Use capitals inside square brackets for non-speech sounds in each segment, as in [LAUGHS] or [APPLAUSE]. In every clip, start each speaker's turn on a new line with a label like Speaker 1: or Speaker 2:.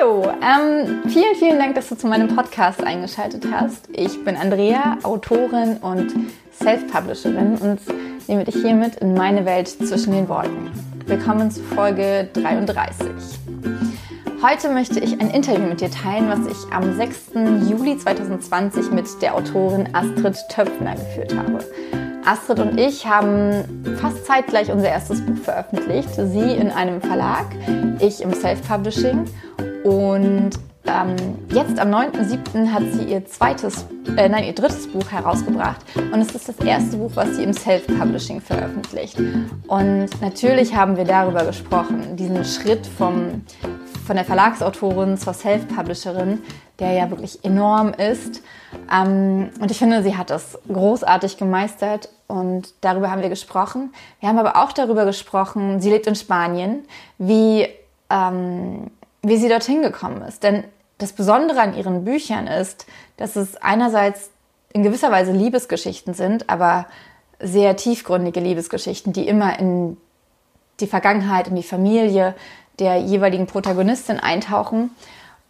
Speaker 1: Hallo, ähm, vielen, vielen Dank, dass du zu meinem Podcast eingeschaltet hast. Ich bin Andrea, Autorin und Self-Publisherin und nehme dich hiermit in meine Welt zwischen den Worten. Willkommen zu Folge 33. Heute möchte ich ein Interview mit dir teilen, was ich am 6. Juli 2020 mit der Autorin Astrid Töpfner geführt habe. Astrid und ich haben fast zeitgleich unser erstes Buch veröffentlicht. Sie in einem Verlag, ich im Self-Publishing. Und ähm, jetzt am 9.7. hat sie ihr zweites, äh, nein, ihr drittes Buch herausgebracht. Und es ist das erste Buch, was sie im Self-Publishing veröffentlicht. Und natürlich haben wir darüber gesprochen, diesen Schritt vom, von der Verlagsautorin zur Self-Publisherin, der ja wirklich enorm ist. Ähm, und ich finde, sie hat das großartig gemeistert und darüber haben wir gesprochen. Wir haben aber auch darüber gesprochen, sie lebt in Spanien, wie, ähm, wie sie dorthin gekommen ist. Denn das Besondere an ihren Büchern ist, dass es einerseits in gewisser Weise Liebesgeschichten sind, aber sehr tiefgründige Liebesgeschichten, die immer in die Vergangenheit, in die Familie der jeweiligen Protagonistin eintauchen.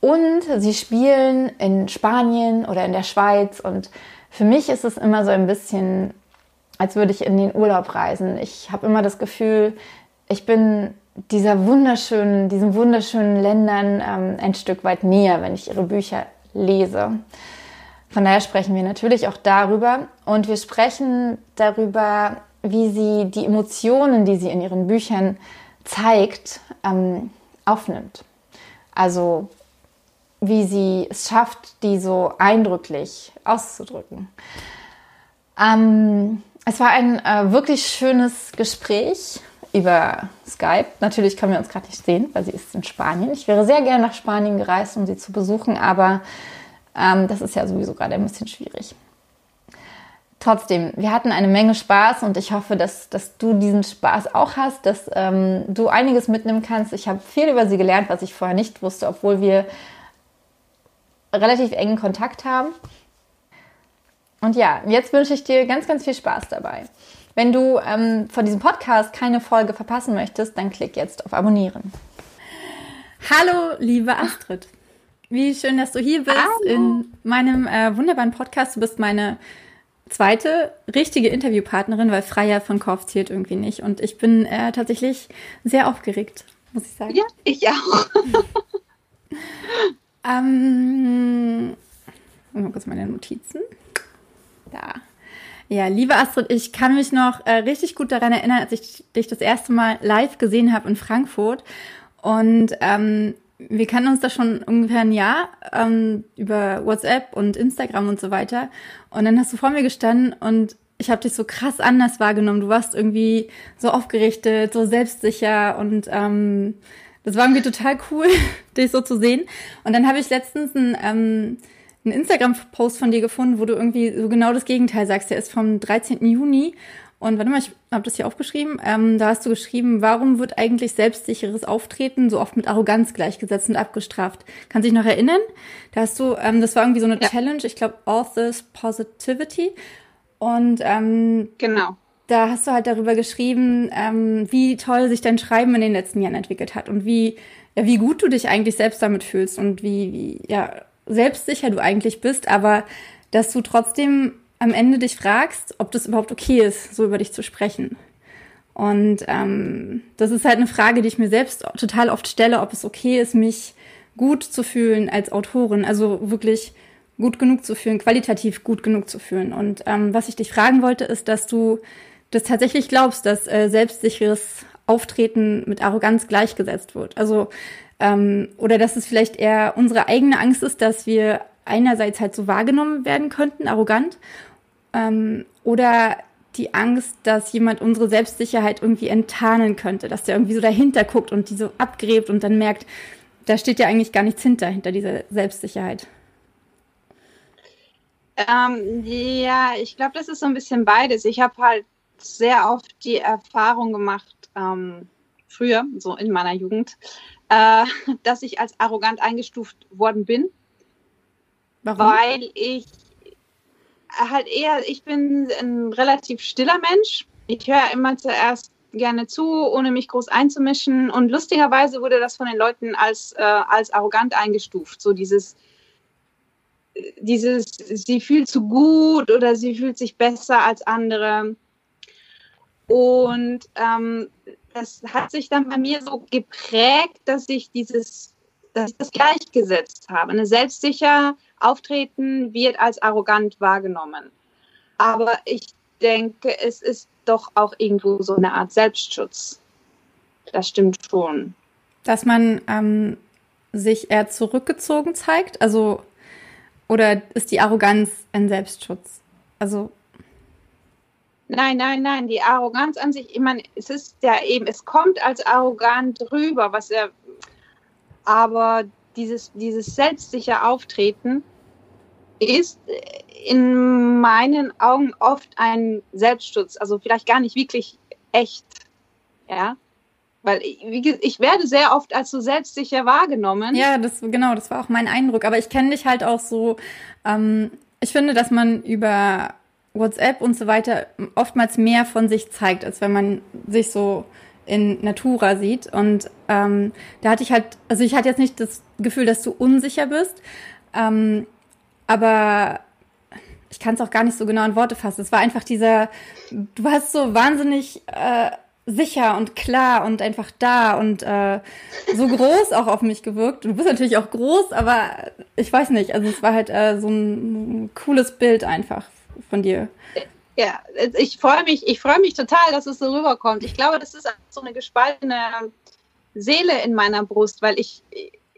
Speaker 1: Und sie spielen in Spanien oder in der Schweiz. Und für mich ist es immer so ein bisschen, als würde ich in den Urlaub reisen. Ich habe immer das Gefühl, ich bin dieser wunderschönen, diesen wunderschönen Ländern ähm, ein Stück weit näher, wenn ich ihre Bücher lese. Von daher sprechen wir natürlich auch darüber und wir sprechen darüber, wie sie die Emotionen, die sie in ihren Büchern zeigt, ähm, aufnimmt. Also wie sie es schafft, die so eindrücklich auszudrücken. Ähm, es war ein äh, wirklich schönes Gespräch über Skype. Natürlich können wir uns gerade nicht sehen, weil sie ist in Spanien. Ich wäre sehr gerne nach Spanien gereist, um sie zu besuchen, aber ähm, das ist ja sowieso gerade ein bisschen schwierig. Trotzdem, wir hatten eine Menge Spaß und ich hoffe, dass, dass du diesen Spaß auch hast, dass ähm, du einiges mitnehmen kannst. Ich habe viel über sie gelernt, was ich vorher nicht wusste, obwohl wir relativ engen Kontakt haben. Und ja, jetzt wünsche ich dir ganz, ganz viel Spaß dabei. Wenn du ähm, von diesem Podcast keine Folge verpassen möchtest, dann klick jetzt auf Abonnieren. Hallo, liebe Astrid. Wie schön, dass du hier bist Hallo. in meinem äh, wunderbaren Podcast. Du bist meine zweite richtige Interviewpartnerin, weil Freier von Korf zählt irgendwie nicht. Und ich bin äh, tatsächlich sehr aufgeregt, muss ich sagen.
Speaker 2: Ja, ich auch. [LAUGHS]
Speaker 1: Ähm, mal kurz meine Notizen. Da. Ja, liebe Astrid, ich kann mich noch äh, richtig gut daran erinnern, als ich dich das erste Mal live gesehen habe in Frankfurt. Und ähm, wir kennen uns da schon ungefähr ein Jahr ähm, über WhatsApp und Instagram und so weiter. Und dann hast du vor mir gestanden und ich habe dich so krass anders wahrgenommen. Du warst irgendwie so aufgerichtet, so selbstsicher und ähm, das war irgendwie total cool, [LAUGHS] dich so zu sehen. Und dann habe ich letztens einen, ähm, einen Instagram-Post von dir gefunden, wo du irgendwie so genau das Gegenteil sagst. Der ist vom 13. Juni. Und warte mal, ich habe das hier aufgeschrieben. Ähm, da hast du geschrieben, warum wird eigentlich selbstsicheres Auftreten so oft mit Arroganz gleichgesetzt und abgestraft? Kannst du dich noch erinnern? Da hast du, ähm, das war irgendwie so eine ja. Challenge, ich glaube Authors Positivity. Und ähm,
Speaker 2: genau
Speaker 1: da hast du halt darüber geschrieben, ähm, wie toll sich dein Schreiben in den letzten Jahren entwickelt hat und wie, ja, wie gut du dich eigentlich selbst damit fühlst und wie, wie ja, selbstsicher du eigentlich bist, aber dass du trotzdem am Ende dich fragst, ob das überhaupt okay ist, so über dich zu sprechen. Und ähm, das ist halt eine Frage, die ich mir selbst total oft stelle, ob es okay ist, mich gut zu fühlen als Autorin, also wirklich gut genug zu fühlen, qualitativ gut genug zu fühlen. Und ähm, was ich dich fragen wollte, ist, dass du das tatsächlich glaubst, dass äh, selbstsicheres Auftreten mit Arroganz gleichgesetzt wird. Also ähm, oder dass es vielleicht eher unsere eigene Angst ist, dass wir einerseits halt so wahrgenommen werden könnten, arrogant, ähm, oder die Angst, dass jemand unsere Selbstsicherheit irgendwie enttarnen könnte, dass der irgendwie so dahinter guckt und die so abgräbt und dann merkt, da steht ja eigentlich gar nichts hinter, hinter dieser Selbstsicherheit.
Speaker 2: Ähm, ja, ich glaube, das ist so ein bisschen beides. Ich habe halt sehr oft die Erfahrung gemacht, ähm, früher, so in meiner Jugend, äh, [LAUGHS] dass ich als arrogant eingestuft worden bin. Warum? Weil ich halt eher, ich bin ein relativ stiller Mensch. Ich höre immer zuerst gerne zu, ohne mich groß einzumischen. Und lustigerweise wurde das von den Leuten als, äh, als arrogant eingestuft. So dieses, dieses, sie fühlt zu gut oder sie fühlt sich besser als andere. Und ähm, das hat sich dann bei mir so geprägt, dass ich dieses, dass ich das gleichgesetzt habe. Eine selbstsicher Auftreten wird als arrogant wahrgenommen. Aber ich denke, es ist doch auch irgendwo so eine Art Selbstschutz. Das stimmt schon.
Speaker 1: Dass man ähm, sich eher zurückgezogen zeigt, also oder ist die Arroganz ein Selbstschutz? Also
Speaker 2: Nein, nein, nein, die Arroganz an sich, ich meine, es ist ja eben, es kommt als arrogant rüber, was er, aber dieses, dieses selbstsicher Auftreten ist in meinen Augen oft ein Selbstschutz, also vielleicht gar nicht wirklich echt, ja, weil ich, ich werde sehr oft als so selbstsicher wahrgenommen.
Speaker 1: Ja, das genau, das war auch mein Eindruck. Aber ich kenne dich halt auch so. Ähm, ich finde, dass man über WhatsApp und so weiter oftmals mehr von sich zeigt, als wenn man sich so in Natura sieht. Und ähm, da hatte ich halt, also ich hatte jetzt nicht das Gefühl, dass du unsicher bist, ähm, aber ich kann es auch gar nicht so genau in Worte fassen. Es war einfach dieser, du hast so wahnsinnig äh, sicher und klar und einfach da und äh, so groß auch auf mich gewirkt. Du bist natürlich auch groß, aber ich weiß nicht. Also es war halt äh, so ein cooles Bild einfach von dir.
Speaker 2: Ja, ich freue mich, ich freue mich total, dass es so rüberkommt. Ich glaube, das ist so eine gespaltene Seele in meiner Brust, weil ich,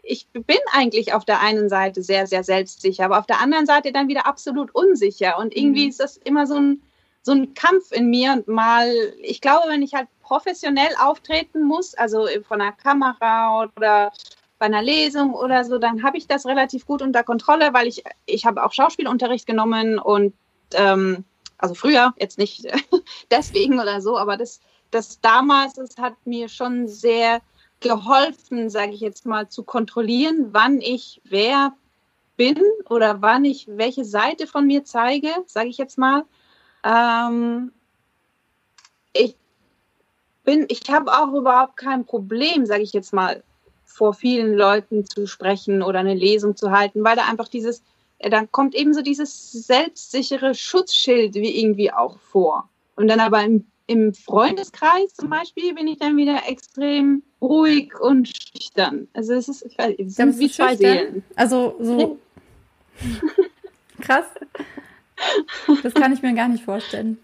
Speaker 2: ich bin eigentlich auf der einen Seite sehr, sehr selbstsicher, aber auf der anderen Seite dann wieder absolut unsicher. Und irgendwie mhm. ist das immer so ein, so ein Kampf in mir. Und mal, ich glaube, wenn ich halt professionell auftreten muss, also von einer Kamera oder bei einer Lesung oder so, dann habe ich das relativ gut unter Kontrolle, weil ich, ich habe auch Schauspielunterricht genommen und ähm, also früher, jetzt nicht [LAUGHS] deswegen oder so, aber das, das damals, das hat mir schon sehr geholfen, sage ich jetzt mal, zu kontrollieren, wann ich wer bin oder wann ich welche Seite von mir zeige, sage ich jetzt mal. Ähm, ich bin, ich habe auch überhaupt kein Problem, sage ich jetzt mal, vor vielen Leuten zu sprechen oder eine Lesung zu halten, weil da einfach dieses dann kommt eben so dieses selbstsichere Schutzschild wie irgendwie auch vor. Und dann aber im, im Freundeskreis zum Beispiel bin ich dann wieder extrem ruhig und schüchtern. Also es ist, ich weiß, es sind wie zwei Seelen.
Speaker 1: Also so [LAUGHS] [LAUGHS] krass. Das kann ich mir gar nicht vorstellen.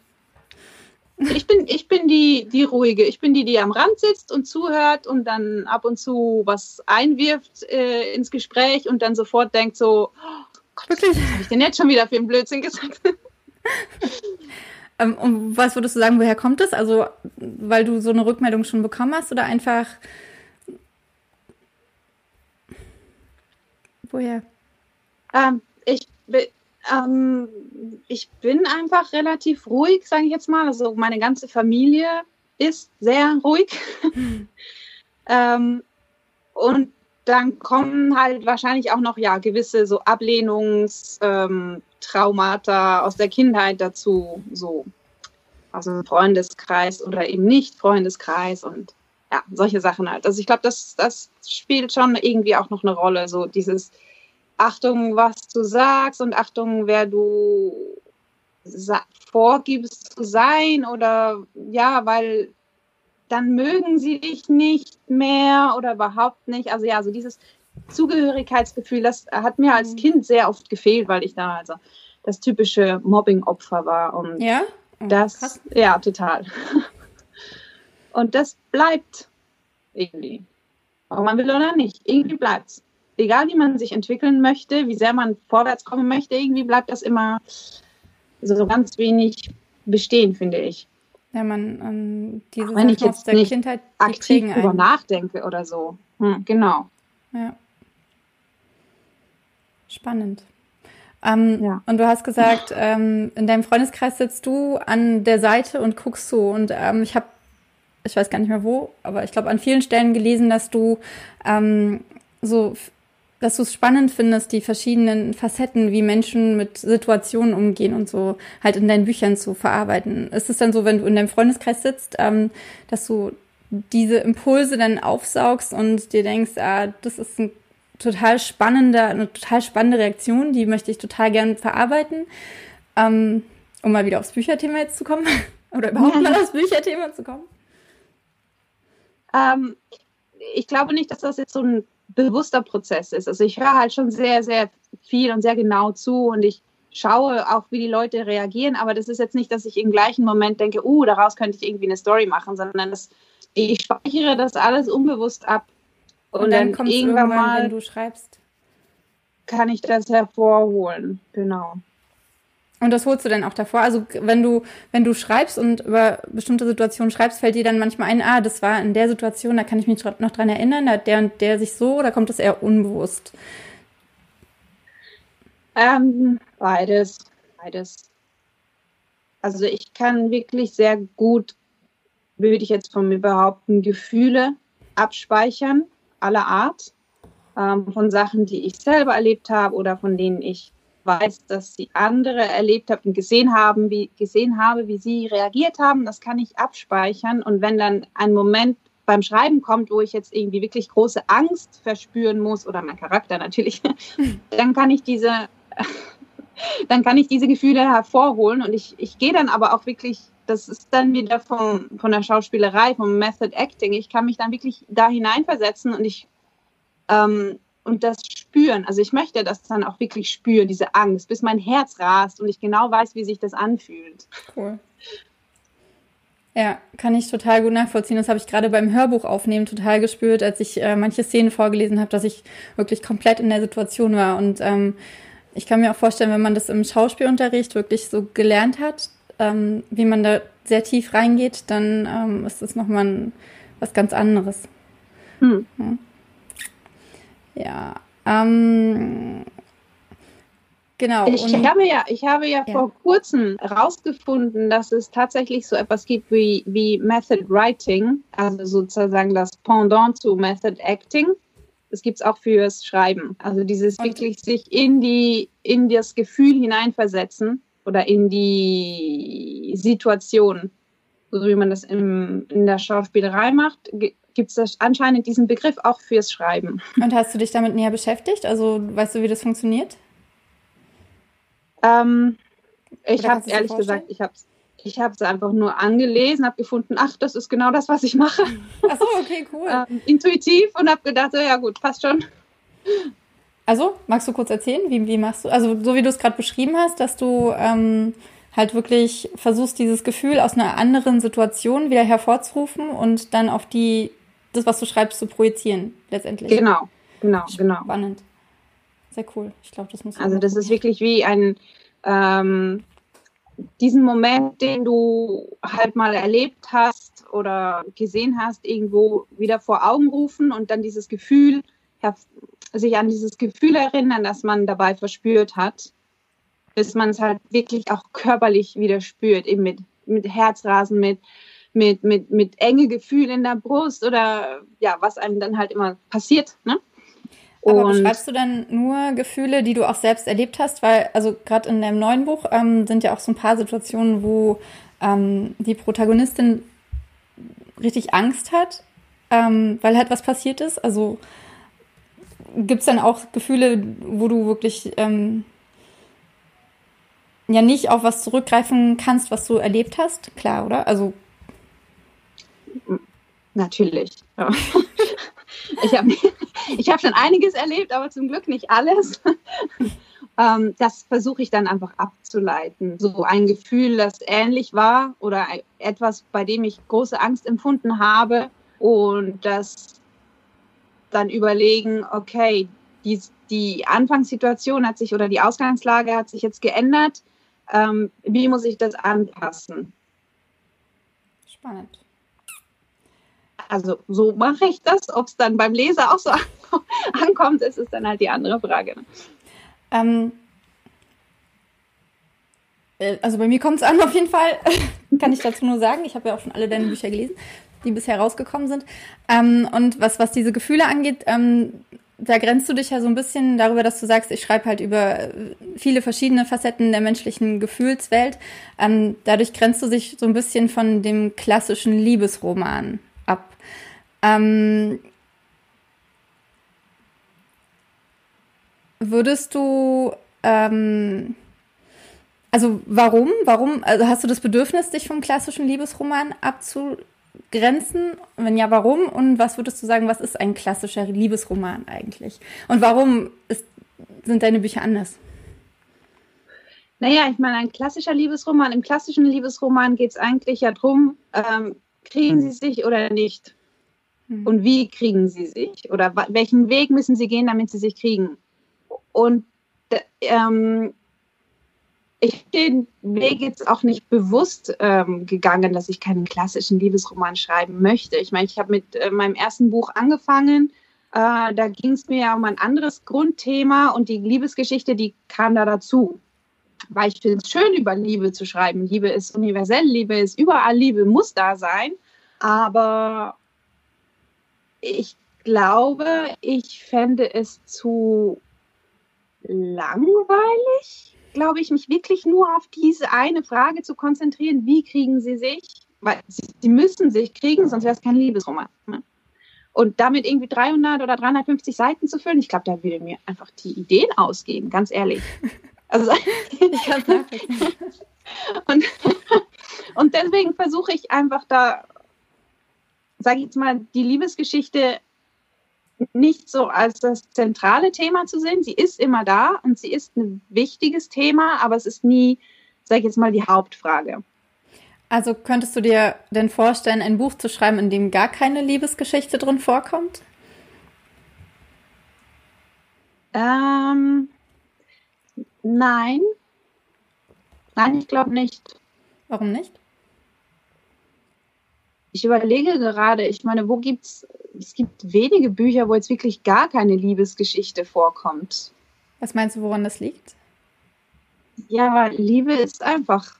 Speaker 2: Ich bin, ich bin die, die ruhige. Ich bin die, die am Rand sitzt und zuhört und dann ab und zu was einwirft äh, ins Gespräch und dann sofort denkt so, oh, Gott, Wirklich? Was habe ich denn jetzt schon wieder für einen Blödsinn gesagt? [LAUGHS]
Speaker 1: ähm, und was würdest du sagen, woher kommt das? Also, weil du so eine Rückmeldung schon bekommen hast oder einfach. Woher?
Speaker 2: Ähm, ich, ähm, ich bin einfach relativ ruhig, sage ich jetzt mal. Also, meine ganze Familie ist sehr ruhig. [LAUGHS] ähm, und dann kommen halt wahrscheinlich auch noch ja gewisse so Ablehnungstraumata ähm, aus der Kindheit dazu, so also Freundeskreis oder eben nicht Freundeskreis und ja solche Sachen halt. Also ich glaube, das das spielt schon irgendwie auch noch eine Rolle, so dieses Achtung, was du sagst und Achtung, wer du vorgibst zu sein oder ja, weil dann mögen sie dich nicht mehr oder überhaupt nicht. Also ja, also dieses Zugehörigkeitsgefühl, das hat mir als mhm. Kind sehr oft gefehlt, weil ich da also das typische Mobbing-Opfer war. Und
Speaker 1: ja?
Speaker 2: Oh, das, krass. ja, total. [LAUGHS] Und das bleibt irgendwie. Ob man will oder nicht, irgendwie bleibt es. Egal wie man sich entwickeln möchte, wie sehr man vorwärts kommen möchte, irgendwie bleibt das immer so ganz wenig bestehen, finde ich.
Speaker 1: Ja, man, ähm, diese
Speaker 2: wenn ich jetzt nicht Kindheit, aktiv drüber nachdenke oder so. Hm, genau.
Speaker 1: Ja. Spannend. Ähm, ja. Und du hast gesagt, ähm, in deinem Freundeskreis sitzt du an der Seite und guckst zu. Und ähm, ich habe, ich weiß gar nicht mehr wo, aber ich glaube an vielen Stellen gelesen, dass du ähm, so dass du es spannend findest, die verschiedenen Facetten, wie Menschen mit Situationen umgehen und so halt in deinen Büchern zu verarbeiten. Ist es dann so, wenn du in deinem Freundeskreis sitzt, ähm, dass du diese Impulse dann aufsaugst und dir denkst, ah, das ist ein total spannender, eine total spannende Reaktion, die möchte ich total gern verarbeiten. Ähm, um mal wieder aufs Bücherthema jetzt zu kommen. [LAUGHS] Oder überhaupt mal [LAUGHS] aufs Bücherthema zu kommen.
Speaker 2: Ähm, ich glaube nicht, dass das jetzt so ein bewusster Prozess ist. Also ich höre halt schon sehr, sehr viel und sehr genau zu und ich schaue auch, wie die Leute reagieren, aber das ist jetzt nicht, dass ich im gleichen Moment denke, uh, daraus könnte ich irgendwie eine Story machen, sondern das, ich speichere das alles unbewusst ab.
Speaker 1: Und, und dann, dann irgendwann mal, wenn du schreibst,
Speaker 2: kann ich das hervorholen. Genau.
Speaker 1: Und das holst du dann auch davor. Also wenn du, wenn du schreibst und über bestimmte Situationen schreibst, fällt dir dann manchmal ein, ah, das war in der Situation, da kann ich mich noch dran erinnern, da hat der und der sich so, oder kommt das eher unbewusst?
Speaker 2: Ähm, beides, beides. Also ich kann wirklich sehr gut, würde ich jetzt von mir behaupten, Gefühle abspeichern, aller Art, ähm, von Sachen, die ich selber erlebt habe oder von denen ich weiß, dass sie andere erlebt haben und gesehen haben, wie gesehen habe, wie sie reagiert haben, das kann ich abspeichern. Und wenn dann ein Moment beim Schreiben kommt, wo ich jetzt irgendwie wirklich große Angst verspüren muss oder mein Charakter natürlich, [LAUGHS] dann kann ich diese, [LAUGHS] dann kann ich diese Gefühle hervorholen. Und ich, ich gehe dann aber auch wirklich, das ist dann wieder vom, von der Schauspielerei, vom Method Acting, ich kann mich dann wirklich da hineinversetzen und ich ähm, und das spüren. Also ich möchte das dann auch wirklich spüren, diese Angst, bis mein Herz rast und ich genau weiß, wie sich das anfühlt. Cool.
Speaker 1: Ja, kann ich total gut nachvollziehen. Das habe ich gerade beim Hörbuch aufnehmen total gespürt, als ich äh, manche Szenen vorgelesen habe, dass ich wirklich komplett in der Situation war. Und ähm, ich kann mir auch vorstellen, wenn man das im Schauspielunterricht wirklich so gelernt hat, ähm, wie man da sehr tief reingeht, dann ähm, ist das nochmal was ganz anderes. Hm. Ja. Ja. Ähm, genau.
Speaker 2: Ich habe ja, ich habe ja, ja, vor kurzem herausgefunden, dass es tatsächlich so etwas gibt wie, wie Method Writing, also sozusagen das Pendant zu Method Acting. Das gibt es auch fürs Schreiben. Also dieses Und wirklich sich in die, in das Gefühl hineinversetzen oder in die Situation, so wie man das im, in der Schauspielerei macht, gibt es anscheinend diesen Begriff auch fürs Schreiben.
Speaker 1: Und hast du dich damit näher beschäftigt? Also weißt du, wie das funktioniert?
Speaker 2: Ähm, ich habe ehrlich gesagt, ich habe ich habe es einfach nur angelesen, habe gefunden, ach, das ist genau das, was ich mache.
Speaker 1: Ach so, okay, cool.
Speaker 2: ähm, intuitiv und habe gedacht, so, ja gut, passt schon.
Speaker 1: Also, magst du kurz erzählen, wie, wie machst du, also so wie du es gerade beschrieben hast, dass du ähm, halt wirklich versuchst, dieses Gefühl aus einer anderen Situation wieder hervorzurufen und dann auf die das, was du schreibst, zu projizieren, letztendlich.
Speaker 2: Genau, genau, genau.
Speaker 1: Spannend. Sehr cool. Ich glaube, das muss.
Speaker 2: Also, das ist wirklich wie ein, ähm, diesen Moment, den du halt mal erlebt hast oder gesehen hast, irgendwo wieder vor Augen rufen und dann dieses Gefühl, sich an dieses Gefühl erinnern, das man dabei verspürt hat, bis man es halt wirklich auch körperlich wieder spürt, eben mit, mit Herzrasen, mit mit, mit, mit enge Gefühl in der Brust oder ja, was einem dann halt immer passiert. Ne?
Speaker 1: Aber und beschreibst du dann nur Gefühle, die du auch selbst erlebt hast? Weil, also gerade in deinem neuen Buch ähm, sind ja auch so ein paar Situationen, wo ähm, die Protagonistin richtig Angst hat, ähm, weil halt was passiert ist. Also gibt es dann auch Gefühle, wo du wirklich ähm, ja nicht auf was zurückgreifen kannst, was du erlebt hast? Klar, oder? Also
Speaker 2: Natürlich. Ja. [LAUGHS] Ich habe ich hab schon einiges erlebt, aber zum Glück nicht alles. [LAUGHS] Ähm, das versuche ich dann einfach abzuleiten. So ein Gefühl, das ähnlich war oder etwas, bei dem ich große Angst empfunden habe und das dann überlegen, okay, die, die Anfangssituation hat sich oder die Ausgangslage hat sich jetzt geändert. Ähm, wie muss ich das anpassen?
Speaker 1: Spannend.
Speaker 2: Also so mache ich das. Ob es dann beim Leser auch so [LAUGHS] ankommt, ist, ist dann halt die andere Frage. Ne?
Speaker 1: Ähm, äh, also bei mir kommt es an [LAUGHS] auf jeden Fall. Kann ich dazu nur sagen. Ich habe ja auch schon alle deine Bücher gelesen, die bisher rausgekommen sind. Ähm, und was, was diese Gefühle angeht, ähm, da grenzt du dich ja so ein bisschen darüber, dass du sagst, ich schreibe halt über viele verschiedene Facetten der menschlichen Gefühlswelt. Ähm, dadurch grenzt du dich so ein bisschen von dem klassischen Liebesroman ab. Ähm, würdest du, ähm, also warum, warum, also hast du das Bedürfnis, dich vom klassischen Liebesroman abzugrenzen? Grenzen? Wenn ja, warum? Und was würdest du sagen, was ist ein klassischer Liebesroman eigentlich? Und warum ist, sind deine Bücher anders?
Speaker 2: Naja, ich meine, ein klassischer Liebesroman, im klassischen Liebesroman geht es eigentlich ja darum, ähm, kriegen sie sich oder nicht? Hm. Und wie kriegen sie sich? Oder welchen Weg müssen sie gehen, damit sie sich kriegen? Und ähm, ich bin den Weg jetzt auch nicht bewusst ähm, gegangen, dass ich keinen klassischen Liebesroman schreiben möchte. Ich meine, ich habe mit äh, meinem ersten Buch angefangen. Äh, da ging es mir ja um ein anderes Grundthema und die Liebesgeschichte, die kam da dazu. Weil ich finde es schön, über Liebe zu schreiben. Liebe ist universell, Liebe ist überall, Liebe muss da sein. Aber ich glaube, ich fände es zu langweilig glaube ich, mich wirklich nur auf diese eine Frage zu konzentrieren, wie kriegen sie sich, weil sie, müssen sich kriegen, sonst wäre es kein Liebesroman. Ne? Und damit irgendwie 300 oder 350 Seiten zu füllen, ich glaube, da würde mir einfach die Ideen ausgehen, ganz ehrlich. [LAUGHS] Also, [LAUGHS] ich kann und, und deswegen versuche ich einfach da, sage ich jetzt mal, die Liebesgeschichte nicht so als das zentrale Thema zu sehen. Sie ist immer da und sie ist ein wichtiges Thema, aber es ist nie, sage ich jetzt mal, die Hauptfrage.
Speaker 1: Also könntest du dir denn vorstellen, ein Buch zu schreiben, in dem gar keine Liebesgeschichte drin vorkommt?
Speaker 2: Ähm, nein. Nein, ich glaube nicht.
Speaker 1: Warum nicht?
Speaker 2: Ich überlege gerade, ich meine, wo gibt's es gibt wenige Bücher, wo jetzt wirklich gar keine Liebesgeschichte vorkommt.
Speaker 1: Was meinst du, woran das liegt?
Speaker 2: Ja, Liebe ist einfach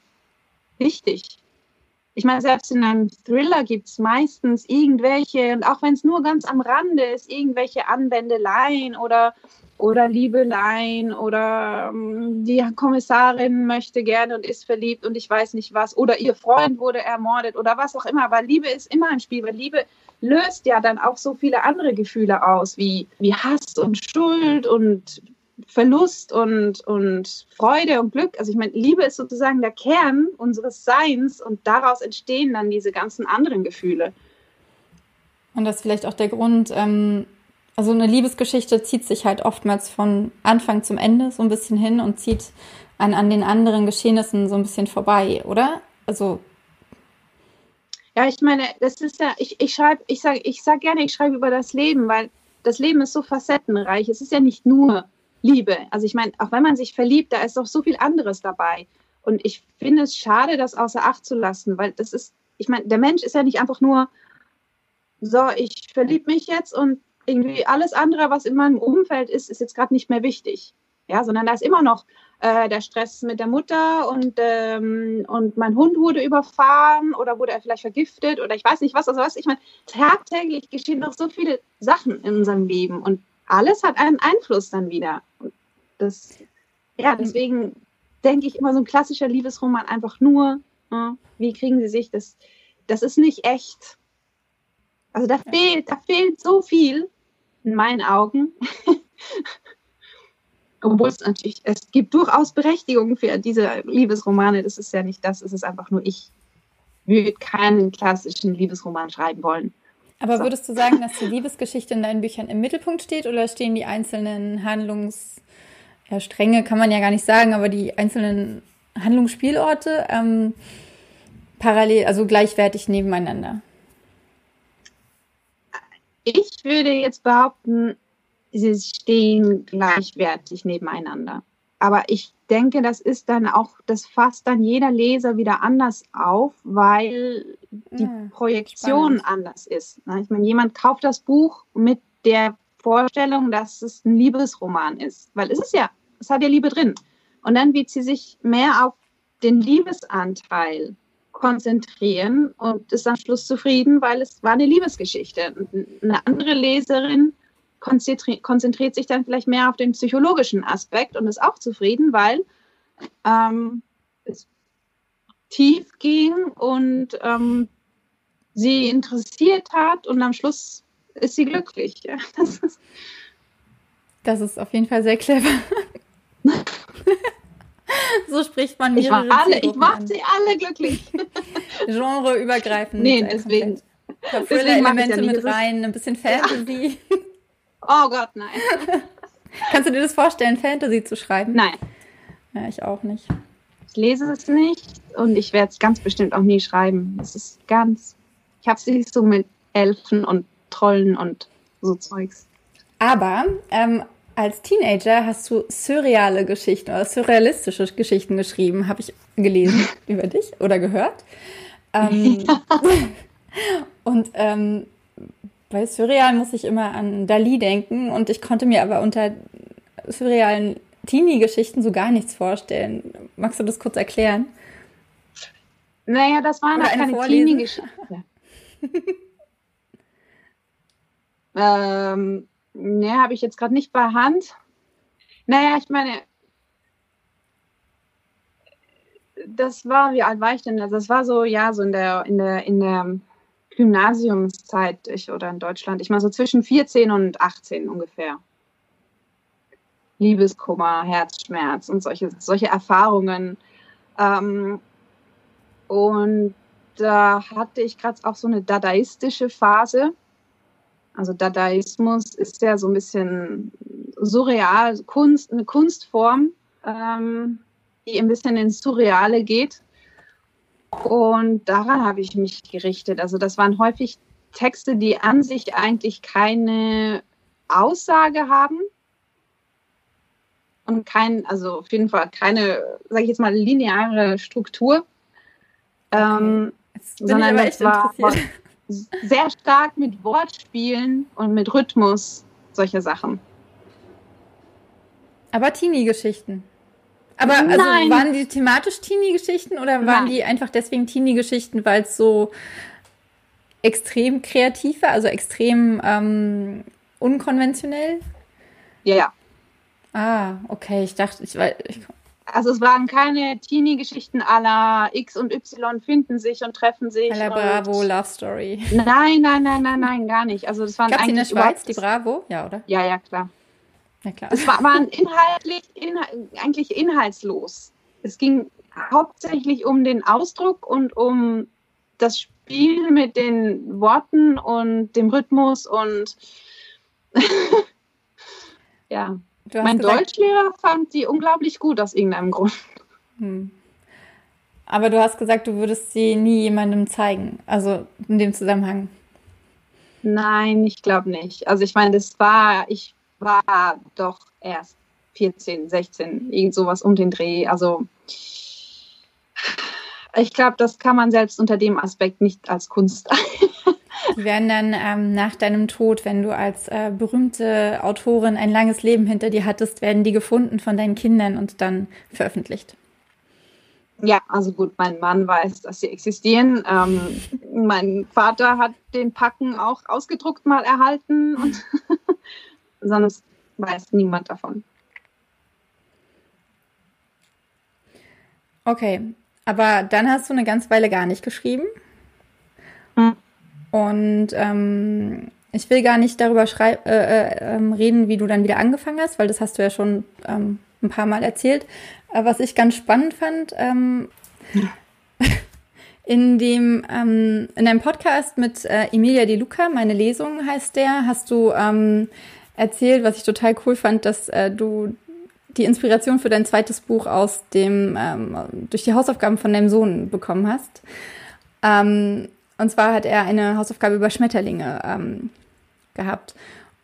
Speaker 2: wichtig. Ich meine, selbst in einem Thriller gibt es meistens irgendwelche, und auch wenn es nur ganz am Rande ist, irgendwelche Anwendeleien oder oder Liebeleien oder ähm, die Kommissarin möchte gerne und ist verliebt und ich weiß nicht was oder ihr Freund wurde ermordet oder was auch immer. Aber Liebe ist immer ein Spiel, weil Liebe löst ja dann auch so viele andere Gefühle aus, wie, wie Hass und Schuld und Verlust und, und Freude und Glück. Also ich meine, Liebe ist sozusagen der Kern unseres Seins und daraus entstehen dann diese ganzen anderen Gefühle.
Speaker 1: Und das ist vielleicht auch der Grund, ähm, also eine Liebesgeschichte zieht sich halt oftmals von Anfang zum Ende so ein bisschen hin und zieht an, an den anderen Geschehnissen so ein bisschen vorbei, oder? Also.
Speaker 2: Ja, ich meine, das ist ja, ich, ich schreibe, ich sage ich sag gerne, ich schreibe über das Leben, weil das Leben ist so facettenreich. Es ist ja nicht nur Liebe. Also ich meine, auch wenn man sich verliebt, da ist doch so viel anderes dabei. Und ich finde es schade, das außer Acht zu lassen, weil das ist, ich meine, der Mensch ist ja nicht einfach nur, so, ich verliebe mich jetzt und irgendwie alles andere, was in meinem Umfeld ist, ist jetzt gerade nicht mehr wichtig. Ja, sondern da ist immer noch äh, der Stress mit der Mutter und, ähm, und mein Hund wurde überfahren oder wurde er vielleicht vergiftet oder ich weiß nicht was. Also was ich meine, tagtäglich geschehen doch so viele Sachen in unserem Leben und alles hat einen Einfluss dann wieder. Das, ja, deswegen denke ich immer so ein klassischer Liebesroman einfach nur, äh, wie kriegen sie sich das? Das ist nicht echt. Also da fehlt, da fehlt so viel in meinen Augen. [LAUGHS] Obwohl es natürlich, es gibt durchaus Berechtigung für diese Liebesromane. Das ist ja nicht das, es ist einfach nur ich würde keinen klassischen Liebesroman schreiben wollen.
Speaker 1: Aber so. würdest du sagen, dass die Liebesgeschichte in deinen Büchern im Mittelpunkt steht oder stehen die einzelnen Handlungsstränge, ja, kann man ja gar nicht sagen, aber die einzelnen Handlungsspielorte ähm, parallel, also gleichwertig nebeneinander?
Speaker 2: Ich würde jetzt behaupten, sie stehen gleichwertig nebeneinander. Aber ich denke, das ist dann auch, das fasst dann jeder Leser wieder anders auf, weil die ja, Projektion spannend. anders ist. Ne? Ich meine, jemand kauft das Buch mit der Vorstellung, dass es ein Liebesroman ist, weil es ist ja, es hat ja Liebe drin. Und dann wird sie sich mehr auf den Liebesanteil konzentrieren und ist am Schluss zufrieden, weil es war eine Liebesgeschichte. Eine andere Leserin konzentriert, konzentriert sich dann vielleicht mehr auf den psychologischen Aspekt und ist auch zufrieden, weil ähm, es tief ging und ähm, sie interessiert hat und am Schluss ist sie glücklich. Ja, [LAUGHS] das, ist
Speaker 1: das ist auf jeden Fall sehr clever. [LAUGHS] so spricht man
Speaker 2: mir. Ich mache alle, ich mach sie alle glücklich. [LAUGHS]
Speaker 1: Genreübergreifend.
Speaker 2: Nee, deswegen.
Speaker 1: Thriller-Elemente ja mit rein, ein bisschen Fantasy.
Speaker 2: Oh Gott, nein.
Speaker 1: Kannst du dir das vorstellen, Fantasy zu schreiben?
Speaker 2: Nein.
Speaker 1: Ja, ich auch nicht.
Speaker 2: Ich lese es nicht und ich werde es ganz bestimmt auch nie schreiben. Es ist ganz. Ich habe es nicht so mit Elfen und Trollen und so Zeugs.
Speaker 1: Aber ähm, als Teenager hast du surreale Geschichten oder surrealistische Geschichten geschrieben, habe ich gelesen [LAUGHS] über dich oder gehört. Ähm, ja. [LAUGHS] Und ähm, bei Surreal muss ich immer an Dali denken und ich konnte mir aber unter surrealen Teenie-Geschichten so gar nichts vorstellen. Magst du das kurz erklären?
Speaker 2: Naja, das waren Oder keine Teenie-Geschichten. [LAUGHS] ähm, ne, habe ich jetzt gerade nicht bei Hand. Naja, ich meine, das war, wie alt war ich denn? Also das war so, ja, so in der, in der, in der Gymnasiumszeit ich, oder in Deutschland. Ich meine so zwischen 14 und 18 ungefähr. Liebeskummer, Herzschmerz und solche, solche Erfahrungen. Ähm, und da hatte ich gerade auch so eine dadaistische Phase. Also Dadaismus ist ja so ein bisschen surreal, Kunst, eine Kunstform, ähm, die ein bisschen ins Surreale geht. Und daran habe ich mich gerichtet. Also das waren häufig Texte, die an sich eigentlich keine Aussage haben und kein, also auf jeden Fall keine, sage ich jetzt mal, lineare Struktur, okay. ähm, sondern das war, [LAUGHS] sehr stark mit Wortspielen und mit Rhythmus solche Sachen.
Speaker 1: Aber Teenie-Geschichten. Aber also Nein. waren die thematisch Teenie-Geschichten oder waren Nein. die einfach deswegen Teenie-Geschichten, weil es so extrem kreativ war, also extrem ähm, unkonventionell?
Speaker 2: Ja, ja.
Speaker 1: Ah, okay, ich dachte, ich weiß.
Speaker 2: also es waren keine Teenie-Geschichten aller X und Y finden sich und treffen sich.
Speaker 1: la Bravo Love Story.
Speaker 2: Nein, nein, nein, nein, nein, gar nicht. Also das waren
Speaker 1: Gab's eigentlich in der Schweiz die Bravo, ja, oder?
Speaker 2: Ja, ja, klar.
Speaker 1: Ja, klar.
Speaker 2: Es war, waren inhaltlich, inhal eigentlich inhaltslos. Es ging hauptsächlich um den Ausdruck und um das Spiel mit den Worten und dem Rhythmus und [LAUGHS] ja. Mein gesagt, Deutschlehrer fand sie unglaublich gut aus irgendeinem Grund. Hm.
Speaker 1: Aber du hast gesagt, du würdest sie nie jemandem zeigen, also in dem Zusammenhang.
Speaker 2: Nein, ich glaube nicht. Also ich meine, das war, ich war doch erst 14, 16, irgend sowas um den Dreh. Also ich glaube, das kann man selbst unter dem Aspekt nicht als Kunst. [LAUGHS]
Speaker 1: Die werden dann ähm, nach deinem Tod, wenn du als äh, berühmte Autorin ein langes Leben hinter dir hattest, werden die gefunden von deinen Kindern und dann veröffentlicht.
Speaker 2: Ja, also gut, mein Mann weiß, dass sie existieren. Ähm, mein Vater hat den Packen auch ausgedruckt mal erhalten und [LAUGHS] sonst weiß niemand davon.
Speaker 1: Okay, aber dann hast du eine ganze Weile gar nicht geschrieben. Und ähm, ich will gar nicht darüber äh, äh, ähm, reden, wie du dann wieder angefangen hast, weil das hast du ja schon ähm, ein paar Mal erzählt. Äh, was ich ganz spannend fand, ähm, [LAUGHS] in dem ähm, in einem Podcast mit äh, Emilia De Luca, meine Lesung heißt der, hast du ähm, erzählt, was ich total cool fand, dass äh, du die Inspiration für dein zweites Buch aus dem ähm, durch die Hausaufgaben von deinem Sohn bekommen hast. Ähm, und zwar hat er eine Hausaufgabe über Schmetterlinge ähm, gehabt.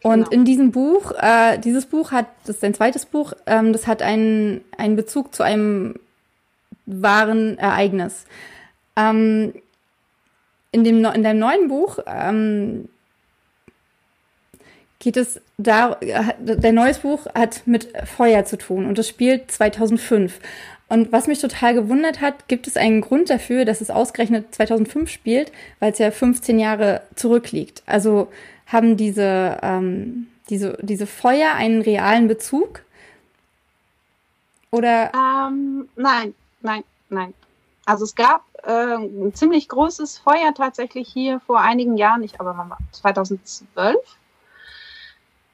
Speaker 1: Und genau. in diesem Buch, äh, dieses Buch hat, das ist sein zweites Buch, ähm, das hat einen, einen Bezug zu einem wahren Ereignis. Ähm, in, dem, in deinem neuen Buch ähm, geht es da, der neues Buch hat mit Feuer zu tun und es spielt 2005. Und was mich total gewundert hat, gibt es einen Grund dafür, dass es ausgerechnet 2005 spielt, weil es ja 15 Jahre zurückliegt. Also haben diese, ähm, diese, diese Feuer einen realen Bezug? Oder?
Speaker 2: Ähm, nein, nein, nein. Also es gab äh, ein ziemlich großes Feuer tatsächlich hier vor einigen Jahren, ich aber 2012.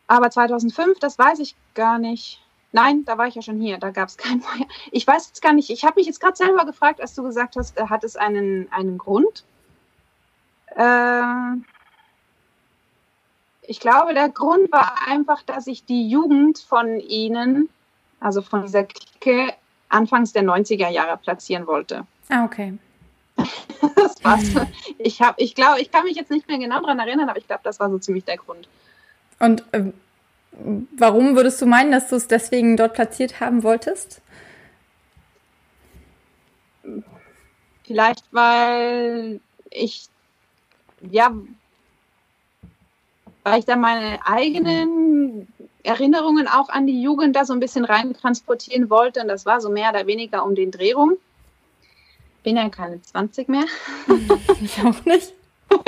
Speaker 2: Aber 2005, das weiß ich gar nicht. Nein, da war ich ja schon hier, da gab es kein [LAUGHS] Feuer. Ich weiß jetzt gar nicht, ich habe mich jetzt gerade selber gefragt, als du gesagt hast, äh, hat es einen, einen Grund? Äh, ich glaube, der Grund war einfach, dass ich die Jugend von ihnen, also von dieser Clique, anfangs der 90er Jahre platzieren wollte.
Speaker 1: Ah, okay. [LAUGHS]
Speaker 2: das war's. Ich, hab, ich glaube, ich kann mich jetzt nicht mehr genau daran erinnern, aber ich glaube, das war so ziemlich der Grund.
Speaker 1: Und äh, warum würdest du meinen, dass du es deswegen dort platziert haben wolltest?
Speaker 2: Vielleicht, weil ich, ja, weil ich da meine eigenen Erinnerungen auch an die Jugend da so ein bisschen rein transportieren wollte. Und das war so mehr oder weniger um den Dreh rum. Bin ja keine 20 mehr. [LAUGHS]
Speaker 1: Ich auch nicht. [LAUGHS]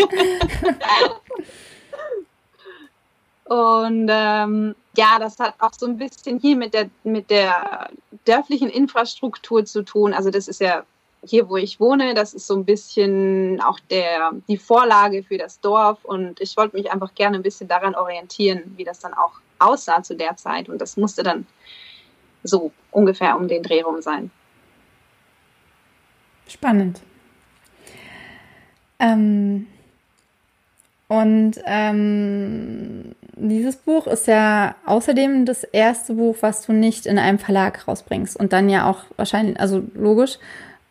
Speaker 2: Und ähm, ja, das hat auch so ein bisschen hier mit der, mit der dörflichen Infrastruktur zu tun. Also das ist ja hier, wo ich wohne, das ist so ein bisschen auch der, die Vorlage für das Dorf. Und ich wollte mich einfach gerne ein bisschen daran orientieren, wie das dann auch aussah zu der Zeit. Und das musste dann so ungefähr um den Dreh rum sein.
Speaker 1: Spannend. Ähm, und ähm, dieses Buch ist ja außerdem das erste Buch, was du nicht in einem Verlag rausbringst und dann ja auch wahrscheinlich, also logisch,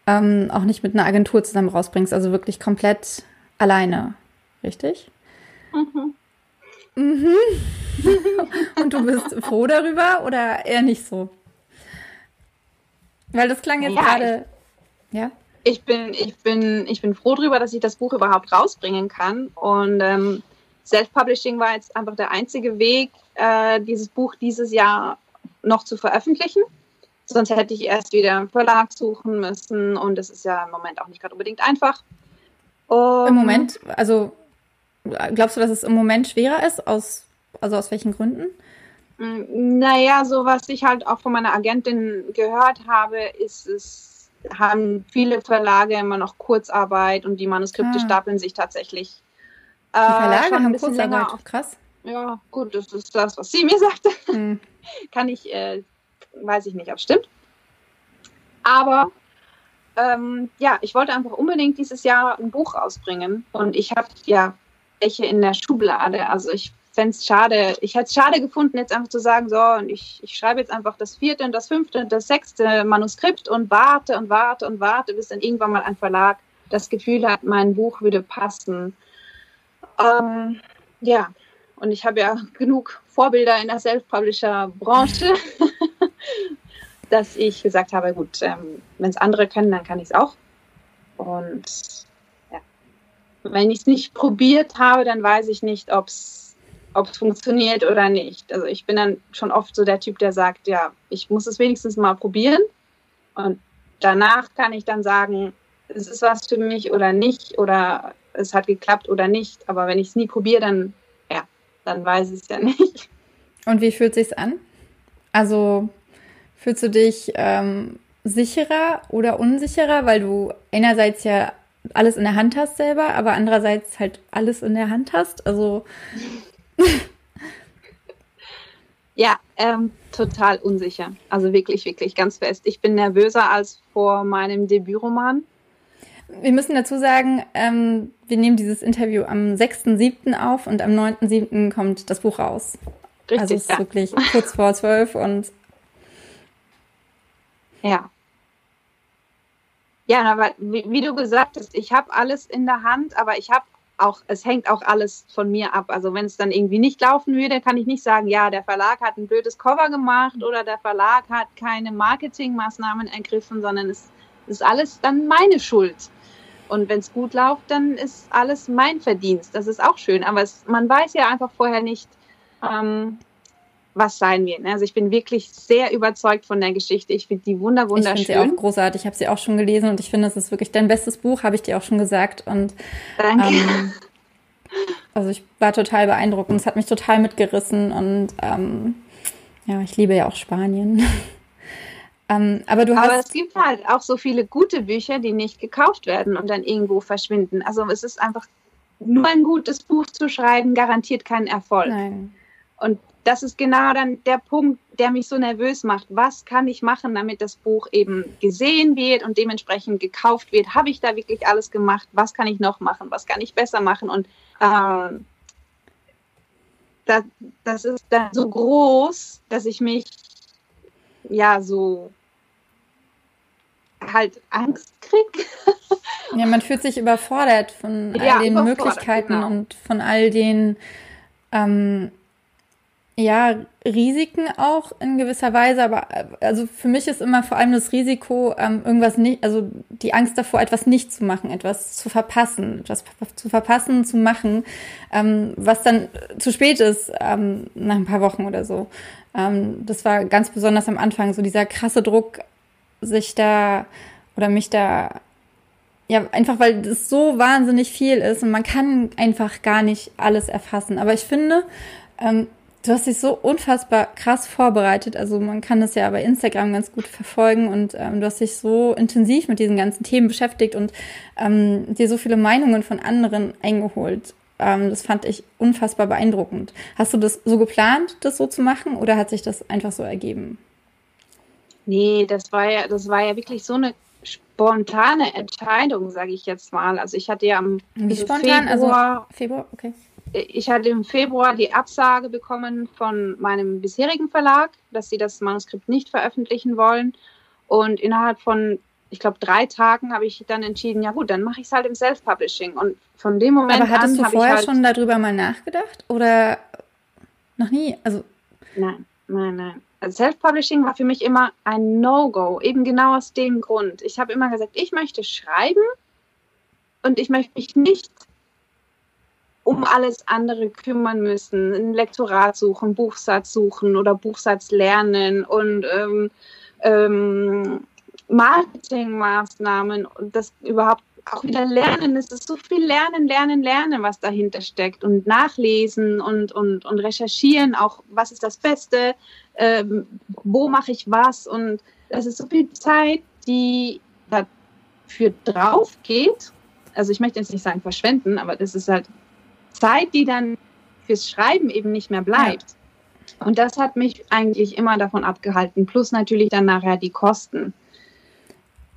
Speaker 1: ähm, auch nicht mit einer Agentur zusammen rausbringst, also wirklich komplett alleine, richtig? Mhm. Mhm. [LAUGHS] und du bist froh darüber oder eher nicht so? Weil das klang jetzt ja, gerade. Ja?
Speaker 2: Ich bin, ich, bin, ich bin froh darüber, dass ich das Buch überhaupt rausbringen kann. Und ähm, Self-Publishing war jetzt einfach der einzige Weg, äh, dieses Buch dieses Jahr noch zu veröffentlichen. Sonst hätte ich erst wieder einen Verlag suchen müssen und das ist ja im Moment auch nicht gerade unbedingt einfach.
Speaker 1: Um, Im Moment, also glaubst du, dass es im Moment schwerer ist? Aus, also aus welchen Gründen?
Speaker 2: Mm, naja, so was ich halt auch von meiner Agentin gehört habe, ist es, haben viele Verlage immer noch Kurzarbeit und die Manuskripte ah. stapeln sich tatsächlich.
Speaker 1: Die Verlage äh, haben Kurzarbeit, auf, krass.
Speaker 2: Ja, gut, das ist das, was sie mir sagte. Hm. [LAUGHS] Kann ich, äh, weiß ich nicht, ob es stimmt. Aber ähm, ja, ich wollte einfach unbedingt dieses Jahr ein Buch rausbringen und ich habe ja welche in der Schublade. Also ich fände es schade, ich hätte es schade gefunden, jetzt einfach zu sagen, so, und ich, ich schreibe jetzt einfach das vierte und das fünfte und das sechste Manuskript und warte und warte und warte, bis dann irgendwann mal ein Verlag das Gefühl hat, mein Buch würde passen. Ähm, ja, und ich habe ja genug Vorbilder in der Self-Publisher-Branche, [LAUGHS] dass ich gesagt habe, gut, ähm, wenn es andere können, dann kann ich es auch. Und ja, wenn ich es nicht probiert habe, dann weiß ich nicht, ob es funktioniert oder nicht. Also ich bin dann schon oft so der Typ, der sagt, ja, ich muss es wenigstens mal probieren. Und danach kann ich dann sagen, es ist was für mich oder nicht oder es hat geklappt oder nicht. Aber wenn ich es nie probiere, dann ja, dann weiß ich es ja [LAUGHS] nicht.
Speaker 1: Und wie fühlt sich's an? Also Fühlst du dich ähm, sicherer oder unsicherer, weil du einerseits ja alles in der Hand hast selber, aber andererseits halt alles in der Hand hast? Also. [LAUGHS]
Speaker 2: ja, ähm, total unsicher. Also wirklich, wirklich ganz fest. Ich bin nervöser als vor meinem Debütroman.
Speaker 1: Wir müssen dazu sagen, ähm, wir nehmen dieses Interview am 6.7. auf und am 9.7. kommt das Buch raus. Richtig, also es ist ja. wirklich kurz vor zwölf und
Speaker 2: ja. Ja, aber wie, wie du gesagt hast, ich habe alles in der Hand, aber ich habe auch, es hängt auch alles von mir ab. Also wenn es dann irgendwie nicht laufen würde, kann ich nicht sagen, ja, der Verlag hat ein blödes Cover gemacht oder der Verlag hat keine Marketingmaßnahmen ergriffen, sondern es ist alles dann meine Schuld. Und wenn es gut läuft, dann ist alles mein Verdienst. Das ist auch schön. Aber es, man weiß ja einfach vorher nicht, ähm, was sein wird. Also ich bin wirklich sehr überzeugt von der Geschichte. Ich finde die wunder wunderschön. Ich
Speaker 1: finde sie auch großartig. Ich habe sie auch schon gelesen und ich finde, es ist wirklich dein bestes Buch, habe ich dir auch schon gesagt. Und
Speaker 2: Danke. Ähm,
Speaker 1: Also ich war total beeindruckt und es hat mich total mitgerissen und ähm, ja, ich liebe ja auch Spanien. [LAUGHS]
Speaker 2: ähm, aber du hast. Aber es gibt halt auch so viele gute Bücher, die nicht gekauft werden und dann irgendwo verschwinden. Also es ist einfach nur ein gutes Buch zu schreiben, garantiert keinen Erfolg. Nein. Und das ist genau dann der Punkt, der mich so nervös macht. Was kann ich machen, damit das Buch eben gesehen wird und dementsprechend gekauft wird? Habe ich da wirklich alles gemacht? Was kann ich noch machen? Was kann ich besser machen? Und äh, das, das ist dann so groß, dass ich mich ja so halt Angst kriege. [LAUGHS]
Speaker 1: ja, man fühlt sich überfordert von all ja, den Möglichkeiten genau. und von all den ähm, ja, Risiken auch in gewisser Weise, aber also für mich ist immer vor allem das Risiko, ähm, irgendwas nicht, also die Angst davor, etwas nicht zu machen, etwas zu verpassen, etwas zu verpassen, zu machen, ähm, was dann zu spät ist ähm, nach ein paar Wochen oder so. Ähm, das war ganz besonders am Anfang, so dieser krasse Druck, sich da oder mich da ja, einfach weil das so wahnsinnig viel ist und man kann einfach gar nicht alles erfassen. Aber ich finde, ähm, Du hast dich so unfassbar krass vorbereitet. Also man kann das ja bei Instagram ganz gut verfolgen und ähm, du hast dich so intensiv mit diesen ganzen Themen beschäftigt und ähm, dir so viele Meinungen von anderen eingeholt. Ähm, das fand ich unfassbar beeindruckend. Hast du das so geplant, das so zu machen oder hat sich das einfach so ergeben?
Speaker 2: Nee, das war ja, das war ja wirklich so eine spontane Entscheidung, sage ich jetzt mal. Also ich hatte ja am
Speaker 1: Wie spontan? Also Februar, also Februar, okay
Speaker 2: ich hatte im Februar die Absage bekommen von meinem bisherigen Verlag, dass sie das Manuskript nicht veröffentlichen wollen. Und innerhalb von, ich glaube, drei Tagen habe ich dann entschieden, ja gut, dann mache ich es halt im Self-Publishing. Und von dem Moment
Speaker 1: Aber hattest an du vorher halt schon darüber mal nachgedacht? Oder noch nie? Also
Speaker 2: nein, nein, nein. Also Self-Publishing war für mich immer ein No-Go, eben genau aus dem Grund. Ich habe immer gesagt, ich möchte schreiben und ich möchte mich nicht um alles andere kümmern müssen, ein Lektorat suchen, Buchsatz suchen oder Buchsatz lernen und ähm, ähm, Marketingmaßnahmen und das überhaupt auch wieder lernen. Es ist so viel Lernen, Lernen, Lernen, was dahinter steckt und nachlesen und, und, und recherchieren, auch was ist das Beste, ähm, wo mache ich was und das ist so viel Zeit, die dafür drauf geht. Also ich möchte jetzt nicht sagen verschwenden, aber das ist halt Zeit, die dann fürs Schreiben eben nicht mehr bleibt. Ja. Und das hat mich eigentlich immer davon abgehalten, plus natürlich dann nachher die Kosten.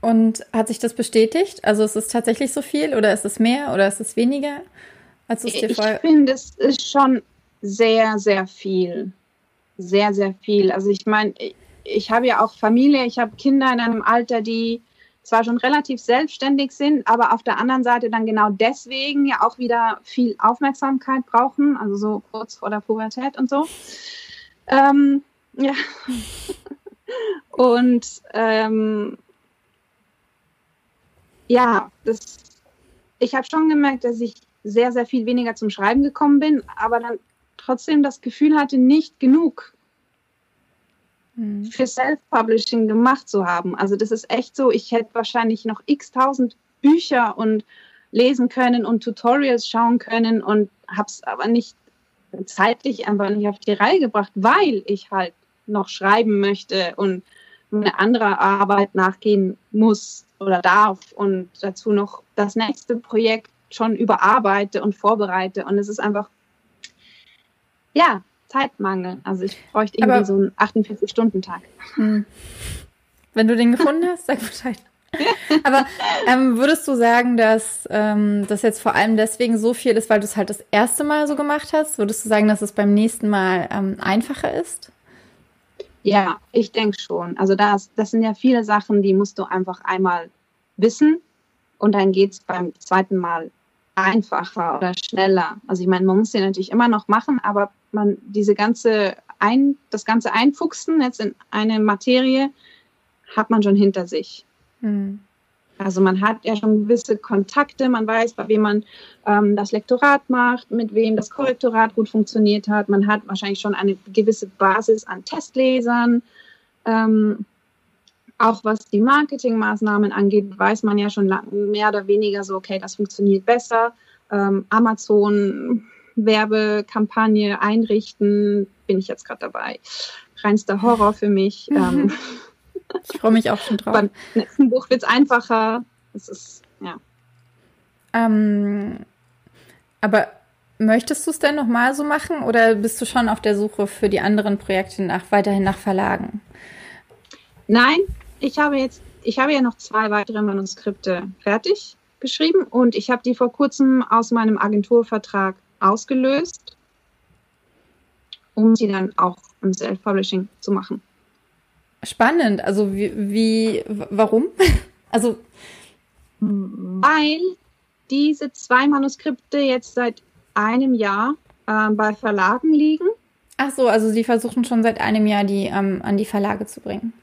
Speaker 1: Und hat sich das bestätigt? Also ist es tatsächlich so viel oder ist es mehr oder ist es weniger?
Speaker 2: Als es dir ich finde, es ist schon sehr, sehr viel. Sehr, sehr viel. Also ich meine, ich habe ja auch Familie, ich habe Kinder in einem Alter, die zwar schon relativ selbstständig sind, aber auf der anderen Seite dann genau deswegen ja auch wieder viel Aufmerksamkeit brauchen, also so kurz vor der Pubertät und so. Ähm, ja. [LAUGHS] und ähm, ja, das, ich habe schon gemerkt, dass ich sehr, sehr viel weniger zum Schreiben gekommen bin, aber dann trotzdem das Gefühl hatte, nicht genug Mhm. für Self-Publishing gemacht zu haben. Also das ist echt so, ich hätte wahrscheinlich noch x tausend Bücher und lesen können und Tutorials schauen können und habe es aber nicht zeitlich einfach nicht auf die Reihe gebracht, weil ich halt noch schreiben möchte und eine andere Arbeit nachgehen muss oder darf und dazu noch das nächste Projekt schon überarbeite und vorbereite. Und es ist einfach, ja, Zeitmangel. Also ich bräuchte irgendwie Aber, so einen 48-Stunden-Tag. Hm.
Speaker 1: Wenn du den gefunden hast, sag Bescheid. [LAUGHS] Aber ähm, würdest du sagen, dass ähm, das jetzt vor allem deswegen so viel ist, weil du es halt das erste Mal so gemacht hast? Würdest du sagen, dass es beim nächsten Mal ähm, einfacher ist?
Speaker 2: Ja, ich denke schon. Also das, das sind ja viele Sachen, die musst du einfach einmal wissen und dann geht es beim zweiten Mal einfacher oder schneller. Also ich meine, man muss sie natürlich immer noch machen, aber man diese ganze ein, das ganze Einfuchsen jetzt in eine Materie hat man schon hinter sich. Mhm. Also man hat ja schon gewisse Kontakte, man weiß, bei wem man ähm, das Lektorat macht, mit wem das Korrektorat gut funktioniert hat. Man hat wahrscheinlich schon eine gewisse Basis an Testlesern. Ähm, auch was die Marketingmaßnahmen angeht, weiß man ja schon mehr oder weniger so, okay, das funktioniert besser ähm, Amazon Werbekampagne einrichten, bin ich jetzt gerade dabei. Reinster Horror für mich. ähm, [LAUGHS]
Speaker 1: ich freue mich auch schon drauf.
Speaker 2: Beim nächsten Buch wird es einfacher. Es ist, ja.
Speaker 1: Ähm, aber möchtest du es denn nochmal so machen oder bist du schon auf der Suche für die anderen Projekte nach, weiterhin nach Verlagen?
Speaker 2: Nein, ich habe jetzt, ich habe ja noch zwei weitere Manuskripte fertig geschrieben und ich habe die vor kurzem aus meinem Agenturvertrag ausgelöst, um sie dann auch im Self-Publishing zu machen.
Speaker 1: Spannend. Also wie, wie warum? [LAUGHS] also
Speaker 2: weil diese zwei Manuskripte jetzt seit einem Jahr äh, bei Verlagen liegen.
Speaker 1: Ach so, also sie versuchen schon seit einem Jahr die ähm, an die Verlage zu bringen.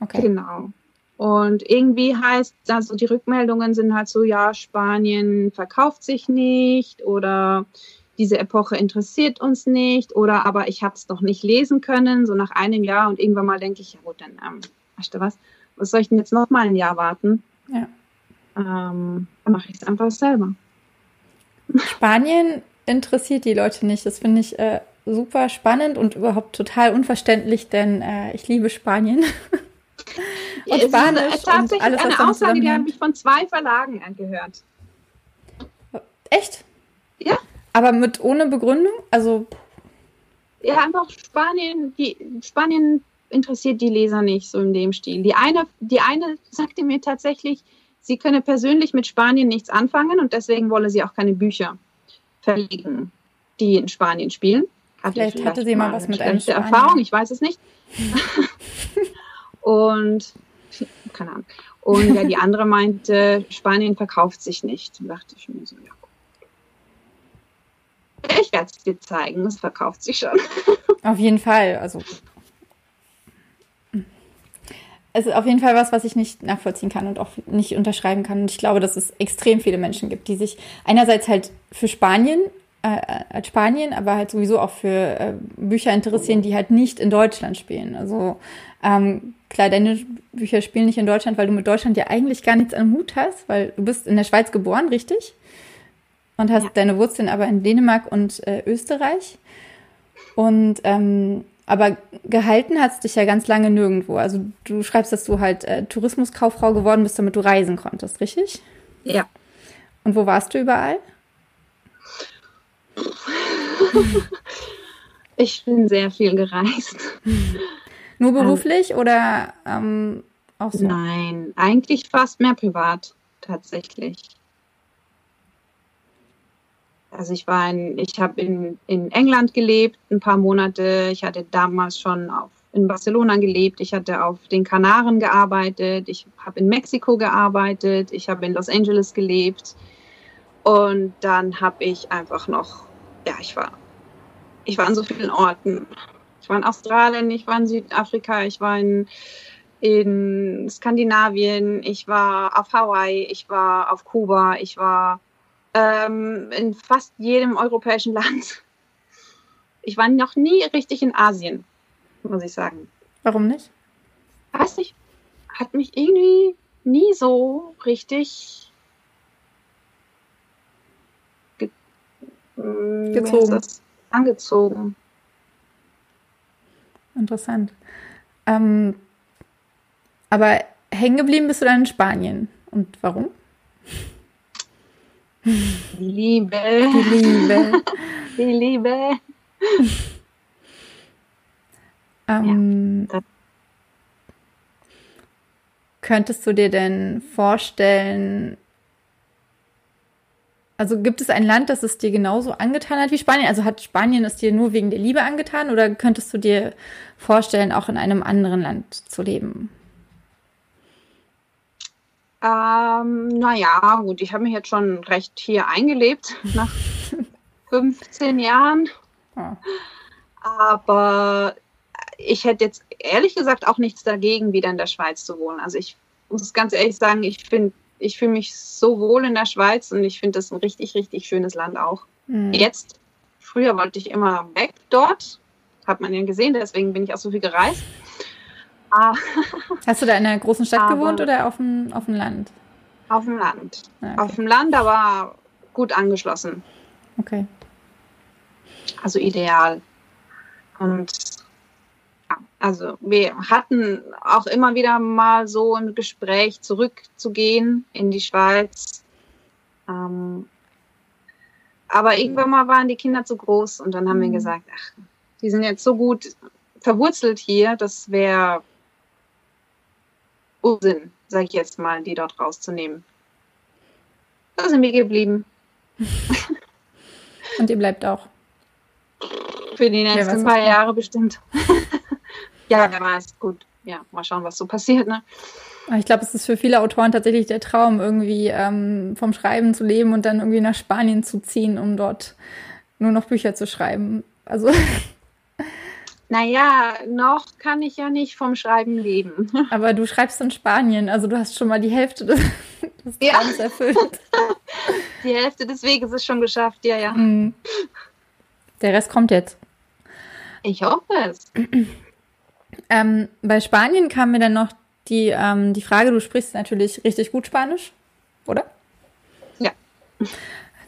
Speaker 2: Okay. Genau. Und irgendwie heißt, also die Rückmeldungen sind halt so, ja, Spanien verkauft sich nicht oder diese Epoche interessiert uns nicht oder aber ich habe es doch nicht lesen können, so nach einem Jahr und irgendwann mal denke ich, ja gut, dann, ähm, weißt du was, was soll ich denn jetzt noch mal ein Jahr warten?
Speaker 1: Ja.
Speaker 2: Ähm, dann mache ich es einfach selber.
Speaker 1: Spanien interessiert die Leute nicht. Das finde ich äh, super spannend und überhaupt total unverständlich, denn äh, ich liebe Spanien. [LAUGHS]
Speaker 2: und ja, Spanisch ist, äh, und alles, was eine Aussage, die habe ich von zwei Verlagen angehört.
Speaker 1: Echt?
Speaker 2: Ja.
Speaker 1: Aber mit ohne Begründung? Also.
Speaker 2: Ja, einfach Spanien, die Spanien interessiert die Leser nicht so in dem Stil. Die eine, die eine sagte mir tatsächlich, sie könne persönlich mit Spanien nichts anfangen und deswegen wolle sie auch keine Bücher verlegen, die in Spanien spielen.
Speaker 1: Hatte vielleicht, vielleicht hatte sie mal was mit einer
Speaker 2: Erfahrung, ich weiß es nicht. [LAUGHS] und keine Ahnung. Und ja, die andere meinte, Spanien verkauft sich nicht. Da dachte ich mir so, ja. Ich werde es dir zeigen, es verkauft sich schon.
Speaker 1: Auf jeden Fall. Also es ist auf jeden Fall was, was ich nicht nachvollziehen kann und auch nicht unterschreiben kann. Und ich glaube, dass es extrem viele Menschen gibt, die sich einerseits halt für Spanien, äh, als Spanien, aber halt sowieso auch für äh, Bücher interessieren, die halt nicht in Deutschland spielen. Also ähm, klar, deine Bücher spielen nicht in Deutschland, weil du mit Deutschland ja eigentlich gar nichts am Hut hast, weil du bist in der Schweiz geboren, richtig? Und hast ja. deine Wurzeln aber in Dänemark und äh, Österreich. Und ähm, aber gehalten hat es dich ja ganz lange nirgendwo. Also du schreibst, dass du halt äh, Tourismuskauffrau geworden bist, damit du reisen konntest, richtig?
Speaker 2: Ja.
Speaker 1: Und wo warst du überall? [LAUGHS]
Speaker 2: ich bin sehr viel gereist.
Speaker 1: Nur beruflich um, oder ähm, auch so?
Speaker 2: Nein, eigentlich fast mehr privat, tatsächlich. Also ich war in, ich habe in, in England gelebt, ein paar Monate. Ich hatte damals schon auf, in Barcelona gelebt. Ich hatte auf den Kanaren gearbeitet. Ich habe in Mexiko gearbeitet. Ich habe in Los Angeles gelebt. Und dann habe ich einfach noch, ja, ich war, ich war an so vielen Orten. Ich war in Australien, ich war in Südafrika, ich war in, in Skandinavien, ich war auf Hawaii, ich war auf Kuba, ich war ähm, in fast jedem europäischen Land. Ich war noch nie richtig in Asien, muss ich sagen.
Speaker 1: Warum nicht?
Speaker 2: Weiß nicht. Hat mich irgendwie nie so richtig ge
Speaker 1: gezogen.
Speaker 2: Angezogen.
Speaker 1: Interessant. Ähm, aber hängen geblieben bist du dann in Spanien. Und warum?
Speaker 2: Die Liebe.
Speaker 1: Die Liebe. [LAUGHS]
Speaker 2: Die Liebe.
Speaker 1: ähm, ja, könntest du dir denn vorstellen, also gibt es ein Land, das es dir genauso angetan hat wie Spanien? Also hat Spanien es dir nur wegen der Liebe angetan oder könntest du dir vorstellen, auch in einem anderen Land zu leben?
Speaker 2: Ähm, naja, gut, ich habe mich jetzt schon recht hier eingelebt [LAUGHS] nach 15 Jahren. Ja. Aber ich hätte jetzt ehrlich gesagt auch nichts dagegen, wieder in der Schweiz zu wohnen. Also ich muss ganz ehrlich sagen, ich finde, ich fühle mich so wohl in der Schweiz und ich finde das ein richtig, richtig schönes Land auch. Mhm. Jetzt, früher wollte ich immer weg dort, hat man ja gesehen, deswegen bin ich auch so viel gereist.
Speaker 1: Ah. Hast du da in einer großen Stadt aber gewohnt oder auf dem, auf dem Land?
Speaker 2: Auf dem Land. Ah, okay. Auf dem Land, aber gut angeschlossen.
Speaker 1: Okay.
Speaker 2: Also ideal. Und ja, also wir hatten auch immer wieder mal so ein Gespräch zurückzugehen in die Schweiz. Ähm, aber irgendwann mal waren die Kinder zu groß und dann haben wir mhm. gesagt, ach, die sind jetzt so gut verwurzelt hier, das wäre Unsinn, sage ich jetzt mal, die dort rauszunehmen. Da sind wir geblieben. [LAUGHS]
Speaker 1: Und ihr bleibt auch.
Speaker 2: Für die nächsten ja, paar Jahre bestimmt. [LAUGHS] ja, wer weiß, gut. Ja, mal schauen, was so passiert, ne?
Speaker 1: Ich glaube, es ist für viele Autoren tatsächlich der Traum, irgendwie ähm, vom Schreiben zu leben und dann irgendwie nach Spanien zu ziehen, um dort nur noch Bücher zu schreiben. Also. [LAUGHS]
Speaker 2: Naja, noch kann ich ja nicht vom Schreiben leben. [LAUGHS]
Speaker 1: Aber du schreibst in Spanien, also du hast schon mal die Hälfte des, [LAUGHS] des Traums ja. erfüllt. [LAUGHS]
Speaker 2: Die Hälfte des Weges ist schon geschafft, ja, ja. Mhm.
Speaker 1: Der Rest kommt jetzt.
Speaker 2: Ich hoffe es. [CLEARS THROAT]
Speaker 1: Ähm, bei Spanien kam mir dann noch die, ähm, die Frage, du sprichst natürlich richtig gut Spanisch, oder?
Speaker 2: Ja.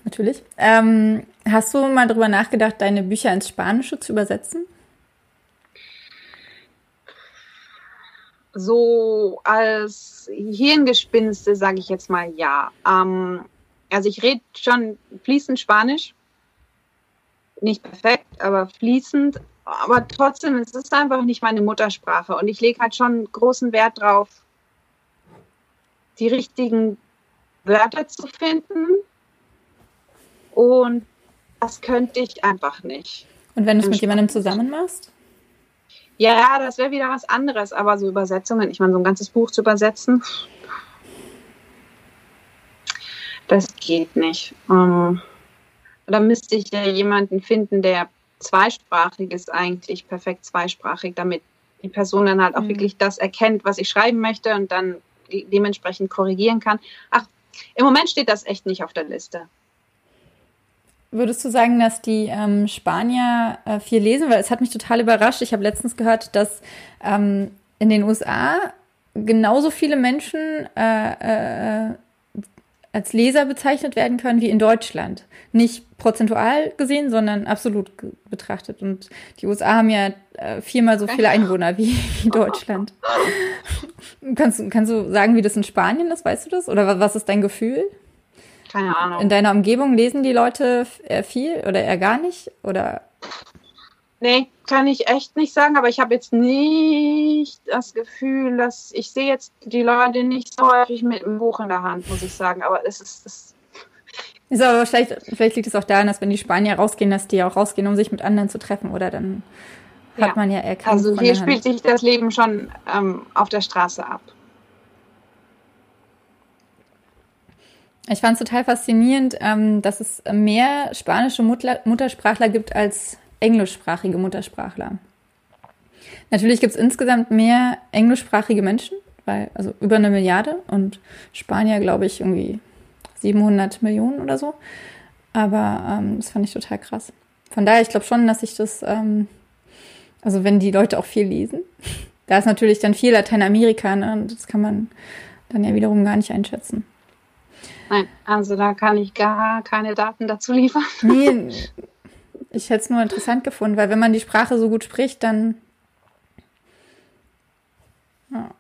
Speaker 1: Natürlich. Ähm, hast du mal darüber nachgedacht, deine Bücher ins Spanische zu übersetzen?
Speaker 2: So als Hirngespinste sage ich jetzt mal ja. Ähm, also ich rede schon fließend Spanisch. Nicht perfekt, aber fließend aber trotzdem, es ist einfach nicht meine Muttersprache und ich lege halt schon großen Wert drauf, die richtigen Wörter zu finden und das könnte ich einfach nicht.
Speaker 1: Und wenn du es mit jemandem zusammen machst?
Speaker 2: Ja, das wäre wieder was anderes, aber so Übersetzungen, ich meine, so ein ganzes Buch zu übersetzen, das geht nicht. Ähm, da müsste ich ja jemanden finden, der zweisprachig ist eigentlich perfekt zweisprachig, damit die Person dann halt auch mhm. wirklich das erkennt, was ich schreiben möchte und dann dementsprechend korrigieren kann. Ach, im Moment steht das echt nicht auf der Liste.
Speaker 1: Würdest du sagen, dass die ähm, Spanier äh, viel lesen? Weil es hat mich total überrascht. Ich habe letztens gehört, dass ähm, in den USA genauso viele Menschen äh, äh, als Leser bezeichnet werden können wie in Deutschland. Nicht prozentual gesehen, sondern absolut betrachtet. Und die USA haben ja äh, viermal so viele Einwohner wie, wie [LAUGHS] Deutschland. kannst, kannst du sagen, wie das in Spanien ist? Weißt du das? Oder was ist dein Gefühl?
Speaker 2: Keine Ahnung.
Speaker 1: In deiner Umgebung lesen die Leute eher viel oder eher gar nicht? Oder
Speaker 2: Nee, kann ich echt nicht sagen, aber ich habe jetzt nicht das Gefühl, dass ich sehe jetzt die Leute nicht so häufig mit einem Buch in der Hand, muss ich sagen. Aber es ist, es
Speaker 1: ist aber vielleicht, vielleicht liegt es auch daran, dass wenn die Spanier rausgehen, dass die auch rausgehen, um sich mit anderen zu treffen, oder dann hat ja. man ja erkannt.
Speaker 2: Also hier spielt sich das Leben schon ähm, auf der Straße ab.
Speaker 1: Ich fand es total faszinierend, ähm, dass es mehr spanische Mutter Muttersprachler gibt als englischsprachige Muttersprachler. Natürlich gibt es insgesamt mehr englischsprachige Menschen, weil, also über eine Milliarde und Spanier, glaube ich, irgendwie 700 Millionen oder so. Aber ähm, das fand ich total krass. Von daher, ich glaube schon, dass ich das, ähm, also wenn die Leute auch viel lesen, [LAUGHS] da ist natürlich dann viel Lateinamerika, ne? und das kann man dann ja wiederum gar nicht einschätzen.
Speaker 2: Nein, also da kann ich gar keine Daten dazu liefern.
Speaker 1: Nee, [LAUGHS] ich hätte es nur interessant gefunden, weil wenn man die Sprache so gut spricht, dann. Ja.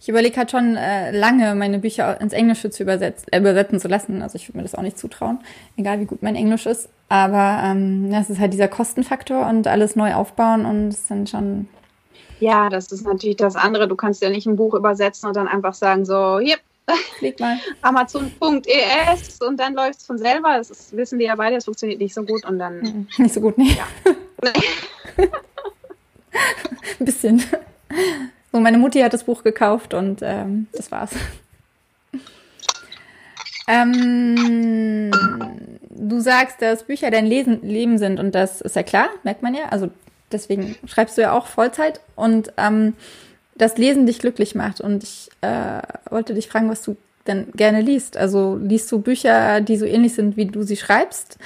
Speaker 1: Ich überlege halt schon äh, lange, meine Bücher ins Englische zu übersetzen, äh, übersetzen zu lassen. Also ich würde mir das auch nicht zutrauen, egal wie gut mein Englisch ist. Aber ähm, das ist halt dieser Kostenfaktor und alles neu aufbauen und es sind schon.
Speaker 2: Ja, das ist natürlich das andere. Du kannst ja nicht ein Buch übersetzen und dann einfach sagen, so, hier, [LAUGHS] Mal. Amazon.es und dann läuft es von selber. Das ist, wissen wir ja beide, das funktioniert nicht so gut und dann.
Speaker 1: Mhm. [LAUGHS] Nicht so gut, nee. Ja. [LAUGHS] Ein bisschen. So, meine Mutti hat das Buch gekauft und ähm, das war's. Ähm, du sagst, dass Bücher dein Lesen, Leben sind und das ist ja klar, merkt man ja. Also deswegen schreibst du ja auch Vollzeit und ähm, das Lesen dich glücklich macht. Und ich äh, wollte dich fragen, was du denn gerne liest. Also liest du Bücher, die so ähnlich sind, wie du sie schreibst?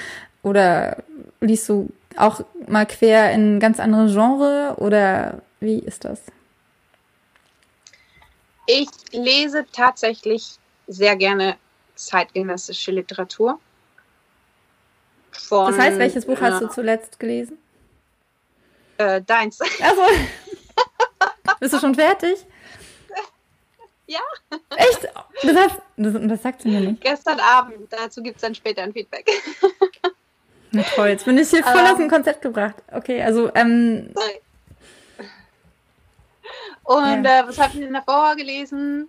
Speaker 1: Oder liest du auch mal quer in ganz andere Genre? Oder wie ist das?
Speaker 2: Ich lese tatsächlich sehr gerne zeitgenössische Literatur.
Speaker 1: Von, das heißt, welches Buch hast du zuletzt gelesen?
Speaker 2: Äh, deins.
Speaker 1: Also, [LAUGHS] bist du schon fertig?
Speaker 2: Ja.
Speaker 1: Echt? Das, hast, das, das sagt sie mir nicht.
Speaker 2: Gestern Abend, dazu gibt es dann später ein Feedback.
Speaker 1: Na toll, jetzt bin ich hier voll aus dem Konzept gebracht. Okay, also, ähm.
Speaker 2: Und ja. äh, was habt ihr denn davor gelesen?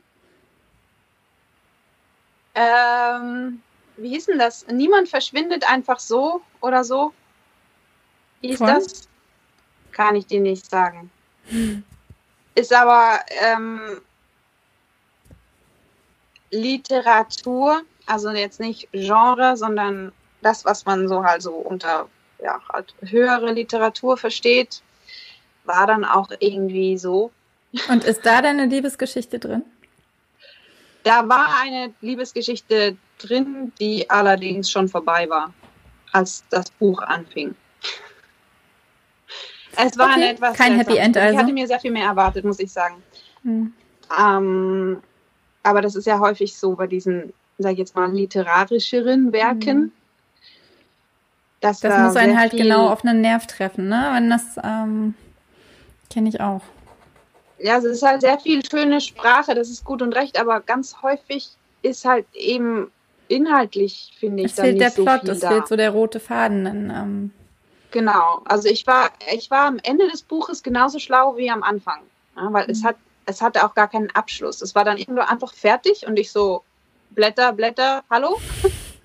Speaker 2: Ähm, wie hieß denn das? Niemand verschwindet einfach so oder so. Wie hieß Von? das? Kann ich dir nicht sagen. Hm. [LAUGHS] Ist aber ähm, Literatur, also jetzt nicht Genre, sondern das, was man so halt so unter ja, halt höhere Literatur versteht, war dann auch irgendwie so.
Speaker 1: Und ist da deine Liebesgeschichte drin?
Speaker 2: Da war eine Liebesgeschichte drin, die allerdings schon vorbei war, als das Buch anfing. Es war okay. etwas.
Speaker 1: Kein Happy End also.
Speaker 2: Ich hatte mir sehr viel mehr erwartet, muss ich sagen. Hm. Ähm, aber das ist ja häufig so bei diesen, sag ich jetzt mal, literarischeren Werken. Mhm.
Speaker 1: das da muss einen halt genau auf einen Nerv treffen, ne? Wenn das ähm, kenne ich auch.
Speaker 2: Ja, es ist halt sehr viel schöne Sprache, das ist gut und recht, aber ganz häufig ist halt eben inhaltlich, finde ich,
Speaker 1: es fehlt der so Plot, es da. fehlt so der rote Faden. Dann, ähm.
Speaker 2: Genau, also ich war, ich war am Ende des Buches genauso schlau wie am Anfang, ja, weil mhm. es hat es hatte auch gar keinen Abschluss. Es war dann irgendwo einfach fertig und ich so, Blätter, Blätter, hallo?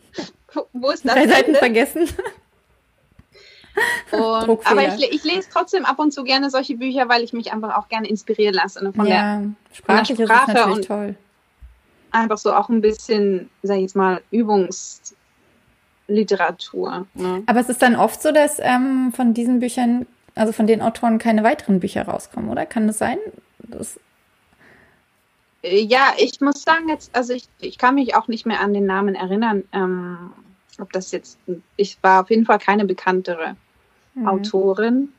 Speaker 2: [LAUGHS]
Speaker 1: Wo ist das? Drei Seiten vergessen. [LAUGHS]
Speaker 2: Und, aber ich, ich, lese trotzdem ab und zu gerne solche Bücher, weil ich mich einfach auch gerne inspirieren lasse ne, von, ja, der,
Speaker 1: von der Sprache und toll.
Speaker 2: einfach so auch ein bisschen, sag ich jetzt mal, Übungsliteratur. Ne?
Speaker 1: Aber es ist dann oft so, dass ähm, von diesen Büchern, also von den Autoren keine weiteren Bücher rauskommen, oder? Kann das sein? Das
Speaker 2: äh, ja, ich muss sagen, jetzt, also ich, ich kann mich auch nicht mehr an den Namen erinnern, ähm, ob das jetzt, ich war auf jeden Fall keine bekanntere mhm. Autorin.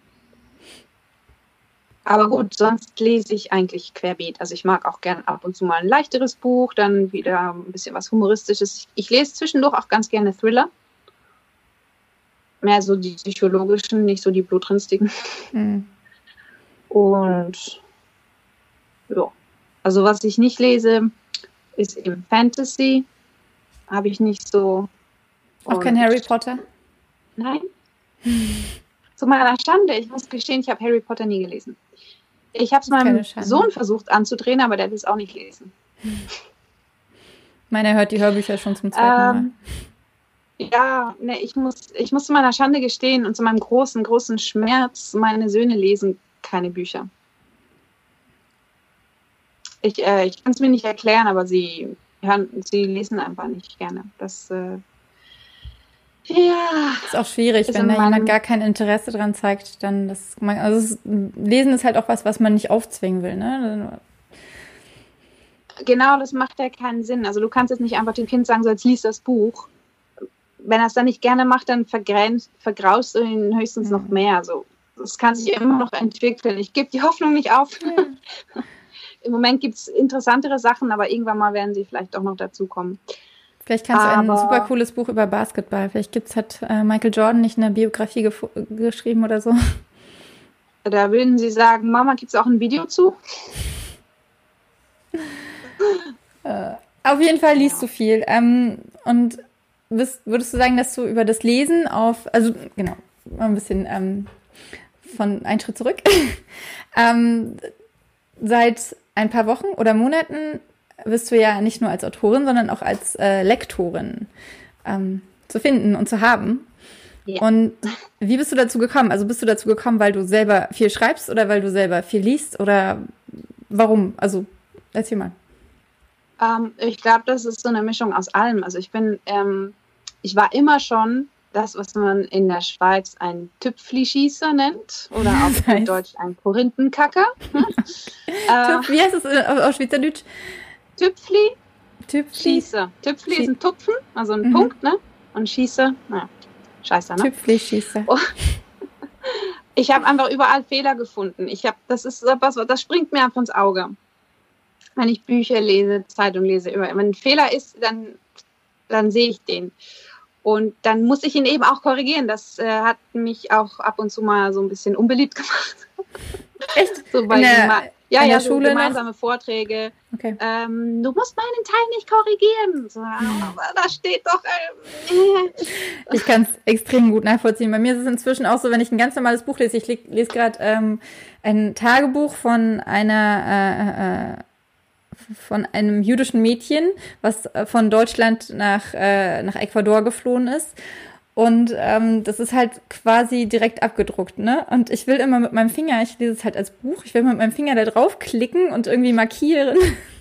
Speaker 2: Aber gut, sonst lese ich eigentlich querbeet. Also ich mag auch gern ab und zu mal ein leichteres Buch, dann wieder ein bisschen was Humoristisches. Ich lese zwischendurch auch ganz gerne Thriller. Mehr so die psychologischen, nicht so die blutrünstigen. Mhm. Und ja. Also was ich nicht lese, ist eben Fantasy. Habe ich nicht so.
Speaker 1: Auch kein Harry Potter?
Speaker 2: Nein. [LAUGHS] Zu meiner Schande, ich muss gestehen, ich habe Harry Potter nie gelesen. Ich habe es meinem Sohn versucht anzudrehen, aber der will es auch nicht lesen.
Speaker 1: Meiner hört die Hörbücher schon zum zweiten ähm,
Speaker 2: Mal. Ja, ne, ich muss, ich muss zu meiner Schande gestehen und zu meinem großen, großen Schmerz, meine Söhne lesen keine Bücher. Ich, äh, ich kann es mir nicht erklären, aber sie hören, sie lesen einfach nicht gerne. Das äh, ja.
Speaker 1: Ist auch schwierig, wenn da jemand gar kein Interesse dran zeigt, dann das also es, Lesen ist halt auch was, was man nicht aufzwingen will, ne?
Speaker 2: Genau, das macht ja keinen Sinn. Also du kannst jetzt nicht einfach dem Kind sagen, so jetzt liest das Buch. Wenn er es dann nicht gerne macht, dann vergraust du ihn höchstens mhm. noch mehr. Also das kann sich immer noch entwickeln. Ich gebe die Hoffnung nicht auf. Ja. [LAUGHS] Im Moment gibt es interessantere Sachen, aber irgendwann mal werden sie vielleicht auch noch dazukommen.
Speaker 1: Vielleicht kannst aber, du ein super cooles Buch über Basketball. Vielleicht gibt's, hat äh, Michael Jordan nicht eine Biografie geschrieben oder so.
Speaker 2: Da würden sie sagen, Mama, gibt es auch ein Video zu?
Speaker 1: äh, auf jeden Fall liest ja. du viel. Ähm, und bist, würdest du sagen, dass du über das Lesen auf, also genau, mal ein bisschen ähm, von einen Schritt zurück, [LAUGHS] ähm, seit ein paar Wochen oder Monaten wirst du ja nicht nur als Autorin, sondern auch als äh, Lektorin ähm, zu finden und zu haben. Yeah. Und wie bist du dazu gekommen? Also bist du dazu gekommen, weil du selber viel schreibst oder weil du selber viel liest oder warum? Also erzähl mal.
Speaker 2: Ähm, ich glaube, das ist so eine Mischung aus allem. Also ich bin, ähm, ich war immer schon das, was man in der Schweiz ein Tüpfli-Schießer nennt oder auch [LAUGHS] in Deutsch ein Korinthenkacker. [LAUGHS]
Speaker 1: Äh, wie heißt es auf Schweizerdeutsch?
Speaker 2: Tüpfli, Tüpfli. Schießer. Tüpfli ist ein Tupfen, also ein mhm. Punkt, ne? Und Schießer, naja, scheiße, ne?
Speaker 1: Tüpfli, Schießer. Oh. [LAUGHS]
Speaker 2: Ich habe einfach überall Fehler gefunden. Ich habe, das ist etwas, das springt mir einfach ins Auge. Wenn ich Bücher lese, Zeitung lese, immer. Wenn ein Fehler ist, dann dann sehe ich den. Und dann muss ich ihn eben auch korrigieren. Das äh, hat mich auch ab und zu mal so ein bisschen unbeliebt [LAUGHS] gemacht.
Speaker 1: Echt?
Speaker 2: so bei
Speaker 1: in der,
Speaker 2: ja,
Speaker 1: in
Speaker 2: ja,
Speaker 1: der
Speaker 2: so
Speaker 1: Schule
Speaker 2: gemeinsame Vorträge.
Speaker 1: Okay.
Speaker 2: Ähm, du musst meinen Teil nicht korrigieren. So, aber da steht doch. Äh,
Speaker 1: Ich kann es extrem gut nachvollziehen. Bei mir ist es inzwischen auch so, wenn ich ein ganz normales Buch lese. Ich le- lese gerade ähm, ein Tagebuch von einer äh, äh, von einem jüdischen Mädchen, was äh, von Deutschland nach äh, nach Ecuador geflohen ist. Und ähm, das ist halt quasi direkt abgedruckt, ne? Und ich will immer mit meinem Finger, ich lese es halt als Buch, ich will mit meinem Finger da drauf klicken und irgendwie markieren,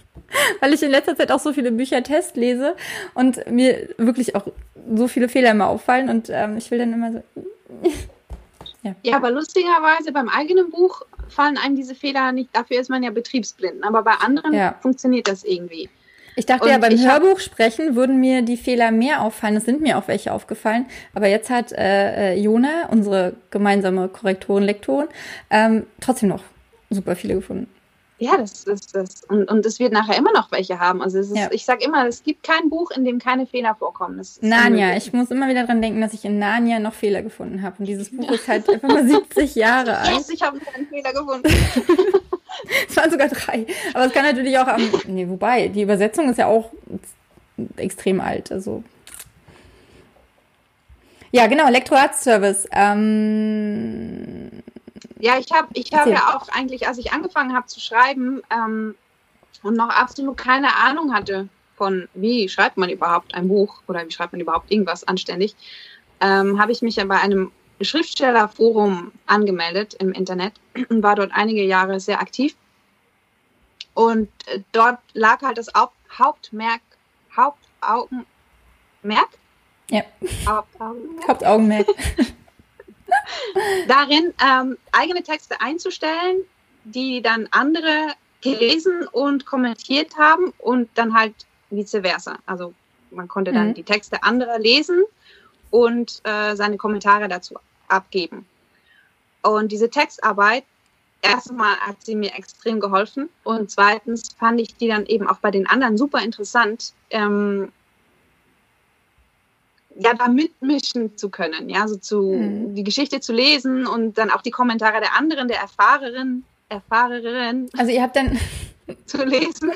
Speaker 1: [LAUGHS] weil ich in letzter Zeit auch so viele Bücher Test lese und mir wirklich auch so viele Fehler immer auffallen und ähm, ich will dann immer so. [LAUGHS]
Speaker 2: ja, aber lustigerweise beim eigenen Buch fallen einem diese Fehler nicht. Dafür ist man ja betriebsblind. Aber bei anderen
Speaker 1: Ja.
Speaker 2: funktioniert das irgendwie.
Speaker 1: Ich dachte
Speaker 2: Und
Speaker 1: ja, beim Hörbuch sprechen würden mir die Fehler mehr auffallen. Es sind mir auch welche aufgefallen. Aber jetzt hat äh, äh, Jona, unsere gemeinsame Korrektorin, Lektorin, ähm, trotzdem noch super viele gefunden.
Speaker 2: Ja, das ist das. Und, und es wird nachher immer noch welche haben. Also es ist,
Speaker 1: Ja.
Speaker 2: ich sage immer, es gibt kein Buch, in dem keine Fehler vorkommen.
Speaker 1: Narnia. Ich muss immer wieder dran denken, dass ich in Narnia noch Fehler gefunden habe. Und dieses Buch ist halt einfach mal [LAUGHS] 70 Jahre alt.
Speaker 2: Yes, ich habe einen Fehler gefunden. [LAUGHS]
Speaker 1: Es waren sogar drei. Aber es kann natürlich auch am. Nee, wobei, die Übersetzung ist ja auch extrem alt. Also. Ja, genau, Lektoratsservice. Ähm,
Speaker 2: Ja, ich habe ich hab ja auch eigentlich, als ich angefangen habe zu schreiben ähm, und noch absolut keine Ahnung hatte von, wie schreibt man überhaupt ein Buch oder wie schreibt man überhaupt irgendwas anständig, ähm, habe ich mich ja bei einem Schriftstellerforum angemeldet im Internet und war dort einige Jahre sehr aktiv. Und äh, dort lag halt das Haupt, Hauptmerk, Hauptaugenmerk,
Speaker 1: ja,
Speaker 2: Hauptaugenmerk
Speaker 1: Hauptaugenmerk. [LAUGHS]
Speaker 2: darin, ähm, eigene Texte einzustellen, die dann andere gelesen und kommentiert haben und dann halt vice versa. Also man konnte dann
Speaker 1: Mhm.
Speaker 2: die Texte anderer lesen und äh, seine Kommentare dazu abgeben. Und diese Textarbeit, erstmal hat sie mir extrem geholfen und zweitens fand ich die dann eben auch bei den anderen super interessant, ähm, ja, da mitmischen zu können, ja, so zu
Speaker 1: Mhm.
Speaker 2: die Geschichte zu lesen und dann auch die Kommentare der anderen, der Erfahrerin, Erfahrerin
Speaker 1: Also ihr habt dann, [LAUGHS]
Speaker 2: zu lesen.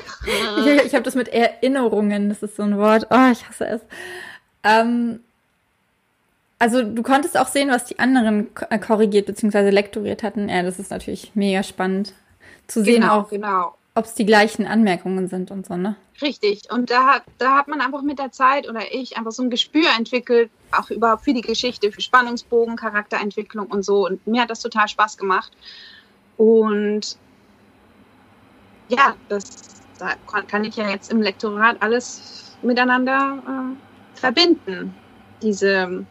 Speaker 1: ich, ich habe das mit Erinnerungen, das ist so ein Wort, oh, ich hasse es. Ähm, also du konntest auch sehen, was die anderen äh, korrigiert bzw. lektoriert hatten. Ja, das ist natürlich mega spannend zu sehen,
Speaker 2: genau,
Speaker 1: auch
Speaker 2: genau.
Speaker 1: Ob es die gleichen Anmerkungen sind und so, ne?
Speaker 2: Richtig. Und da hat, da hat man einfach mit der Zeit oder ich einfach so ein Gespür entwickelt, auch überhaupt für die Geschichte, für Spannungsbogen, Charakterentwicklung und so. Und mir hat das total Spaß gemacht. Und ja, das da kann, ich ja jetzt im Lektorat alles miteinander äh, verbinden. Diese,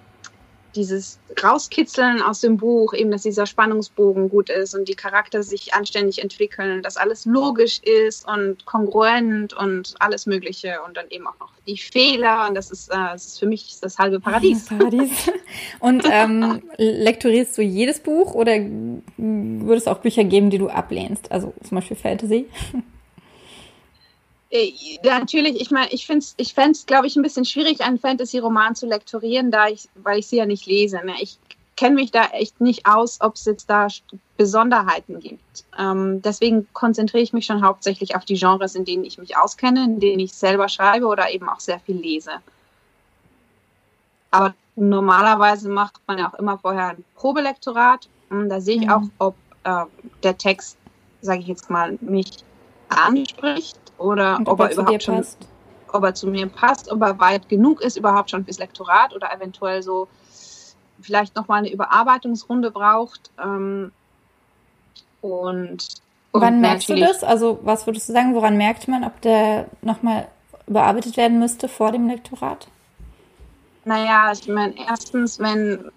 Speaker 2: dieses Rauskitzeln aus dem Buch, eben, dass dieser Spannungsbogen gut ist und die Charakter sich anständig entwickeln, dass alles logisch ist und kongruent und alles Mögliche und dann eben auch noch die Fehler und das ist, äh, das ist für mich das halbe Paradies. [LAUGHS]
Speaker 1: Paradies. Und ähm, lektorierst du jedes Buch oder würde es auch Bücher geben, die du ablehnst? Also zum Beispiel Fantasy?
Speaker 2: Äh, natürlich, ich meine, ich finde es, ich fände es, glaube ich, ein bisschen schwierig, einen Fantasy-Roman zu lektorieren, da ich, weil ich sie ja nicht lese. Ne? Ich kenne mich da echt nicht aus, ob es jetzt da Besonderheiten gibt. Ähm, deswegen konzentriere ich mich schon hauptsächlich auf die Genres, in denen ich mich auskenne, in denen ich selber schreibe oder eben auch sehr viel lese. Aber normalerweise macht man ja auch immer vorher ein Probelektorat. Und da sehe ich
Speaker 1: Mhm.
Speaker 2: auch, ob äh, der Text, sage ich jetzt mal, mich anspricht oder
Speaker 1: Und
Speaker 2: ob,
Speaker 1: er
Speaker 2: er überhaupt schon,
Speaker 1: passt?
Speaker 2: ob er zu mir passt, ob er weit genug ist überhaupt schon fürs Lektorat oder eventuell so vielleicht noch mal eine Überarbeitungsrunde braucht. Ähm, und, und
Speaker 1: Wann merkst du das? Also was würdest du sagen, woran merkt man, ob der nochmal überarbeitet werden müsste vor dem Lektorat?
Speaker 2: Naja, ich meine, erstens, wenn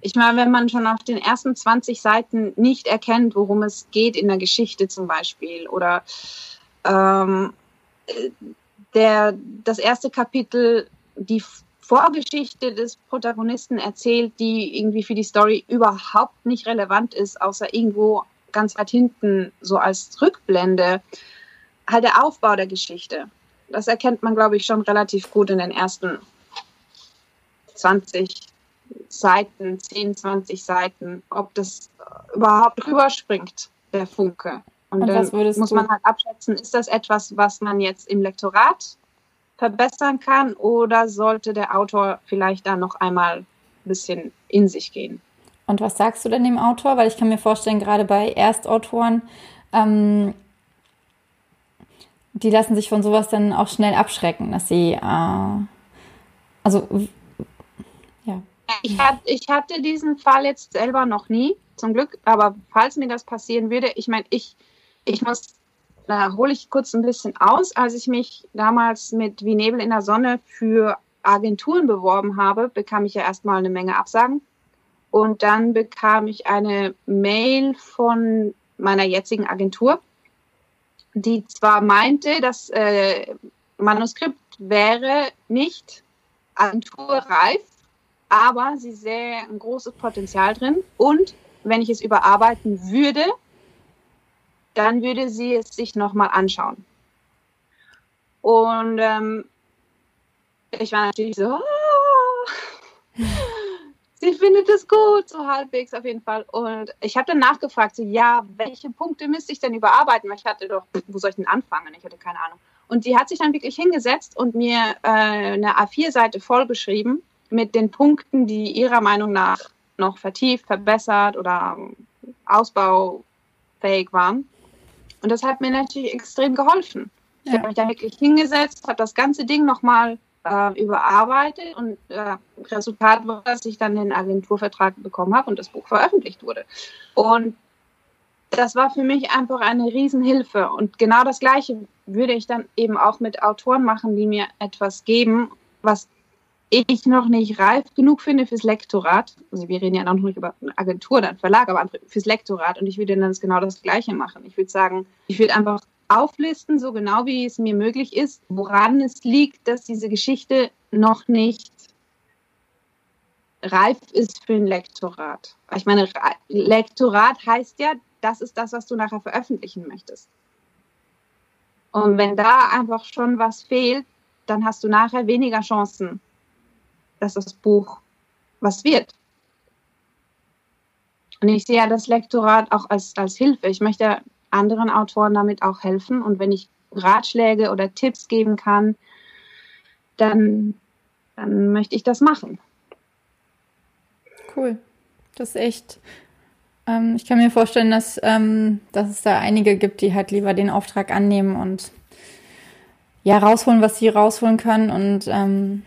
Speaker 2: ich meine, wenn man schon auf den ersten 20 Seiten nicht erkennt, worum es geht in der Geschichte zum Beispiel, oder ähm, äh, der, das erste Kapitel die Vorgeschichte des Protagonisten erzählt, die irgendwie für die Story überhaupt nicht relevant ist, außer irgendwo ganz weit hinten, so als Rückblende, halt der Aufbau der Geschichte. das erkennt man, glaube ich, schon relativ gut in den ersten 20 Seiten, 10, 20 Seiten, ob das überhaupt rüberspringt, der Funke. Und, Und dann muss man halt abschätzen, ist das etwas, was man jetzt im Lektorat verbessern kann oder sollte der Autor vielleicht da noch einmal ein bisschen in sich gehen?
Speaker 1: Und was sagst du denn dem Autor? Weil ich kann mir vorstellen, gerade bei Erstautoren, ähm, die lassen sich von sowas dann auch schnell abschrecken, dass sie, äh, also,
Speaker 2: ja. Ich, hat, ich hatte diesen Fall jetzt selber noch nie, zum Glück, aber falls mir das passieren würde, ich meine, ich, ich muss, da hole ich kurz ein bisschen aus, als ich mich damals mit Wie Nebel in der Sonne für Agenturen beworben habe, bekam ich ja erstmal eine Menge Absagen. Und dann bekam ich eine Mail von meiner jetzigen Agentur, die zwar meinte, das äh, Manuskript wäre nicht agenturreif, aber sie sähe ein großes Potenzial drin und wenn ich es überarbeiten würde, dann würde sie es sich nochmal anschauen. Und ähm, ich war natürlich so, oh, [LAUGHS] sie findet es gut, so halbwegs auf jeden Fall. Und ich habe dann nachgefragt, so, ja, welche Punkte müsste ich denn überarbeiten? Weil ich hatte doch, wo soll ich denn anfangen? Ich hatte keine Ahnung. Und sie hat sich dann wirklich hingesetzt und mir äh, eine A4-Seite vollgeschrieben mit den Punkten, die ihrer Meinung nach noch vertieft, verbessert oder ausbaufähig waren. Und das hat mir natürlich extrem geholfen. Ich ja. habe mich da wirklich hingesetzt, habe das ganze Ding nochmal äh, überarbeitet und äh, Resultat war, dass ich dann den Agenturvertrag bekommen habe und das Buch veröffentlicht wurde. Und das war für mich einfach eine Riesenhilfe. Und genau das Gleiche würde ich dann eben auch mit Autoren machen, die mir etwas geben, was ich noch nicht reif genug finde fürs Lektorat. Also wir reden ja noch nicht über eine Agentur, dann Verlag, aber fürs Lektorat. Und ich würde dann genau das Gleiche machen. Ich würde sagen, ich würde einfach auflisten, so genau wie es mir möglich ist, woran es liegt, dass diese Geschichte noch nicht reif ist für ein Lektorat. Ich meine, Lektorat heißt ja, das ist das, was du nachher veröffentlichen möchtest. Und wenn da einfach schon was fehlt, dann hast du nachher weniger Chancen, dass das Buch was wird. Und ich sehe ja das Lektorat auch als, als Hilfe. Ich möchte anderen Autoren damit auch helfen. Und wenn ich Ratschläge oder Tipps geben kann, dann, dann möchte ich das machen.
Speaker 1: Cool. Das ist echt. Ähm, ich kann mir vorstellen, dass, ähm, dass es da einige gibt, die halt lieber den Auftrag annehmen und ja, rausholen, was sie rausholen können. Und ähm,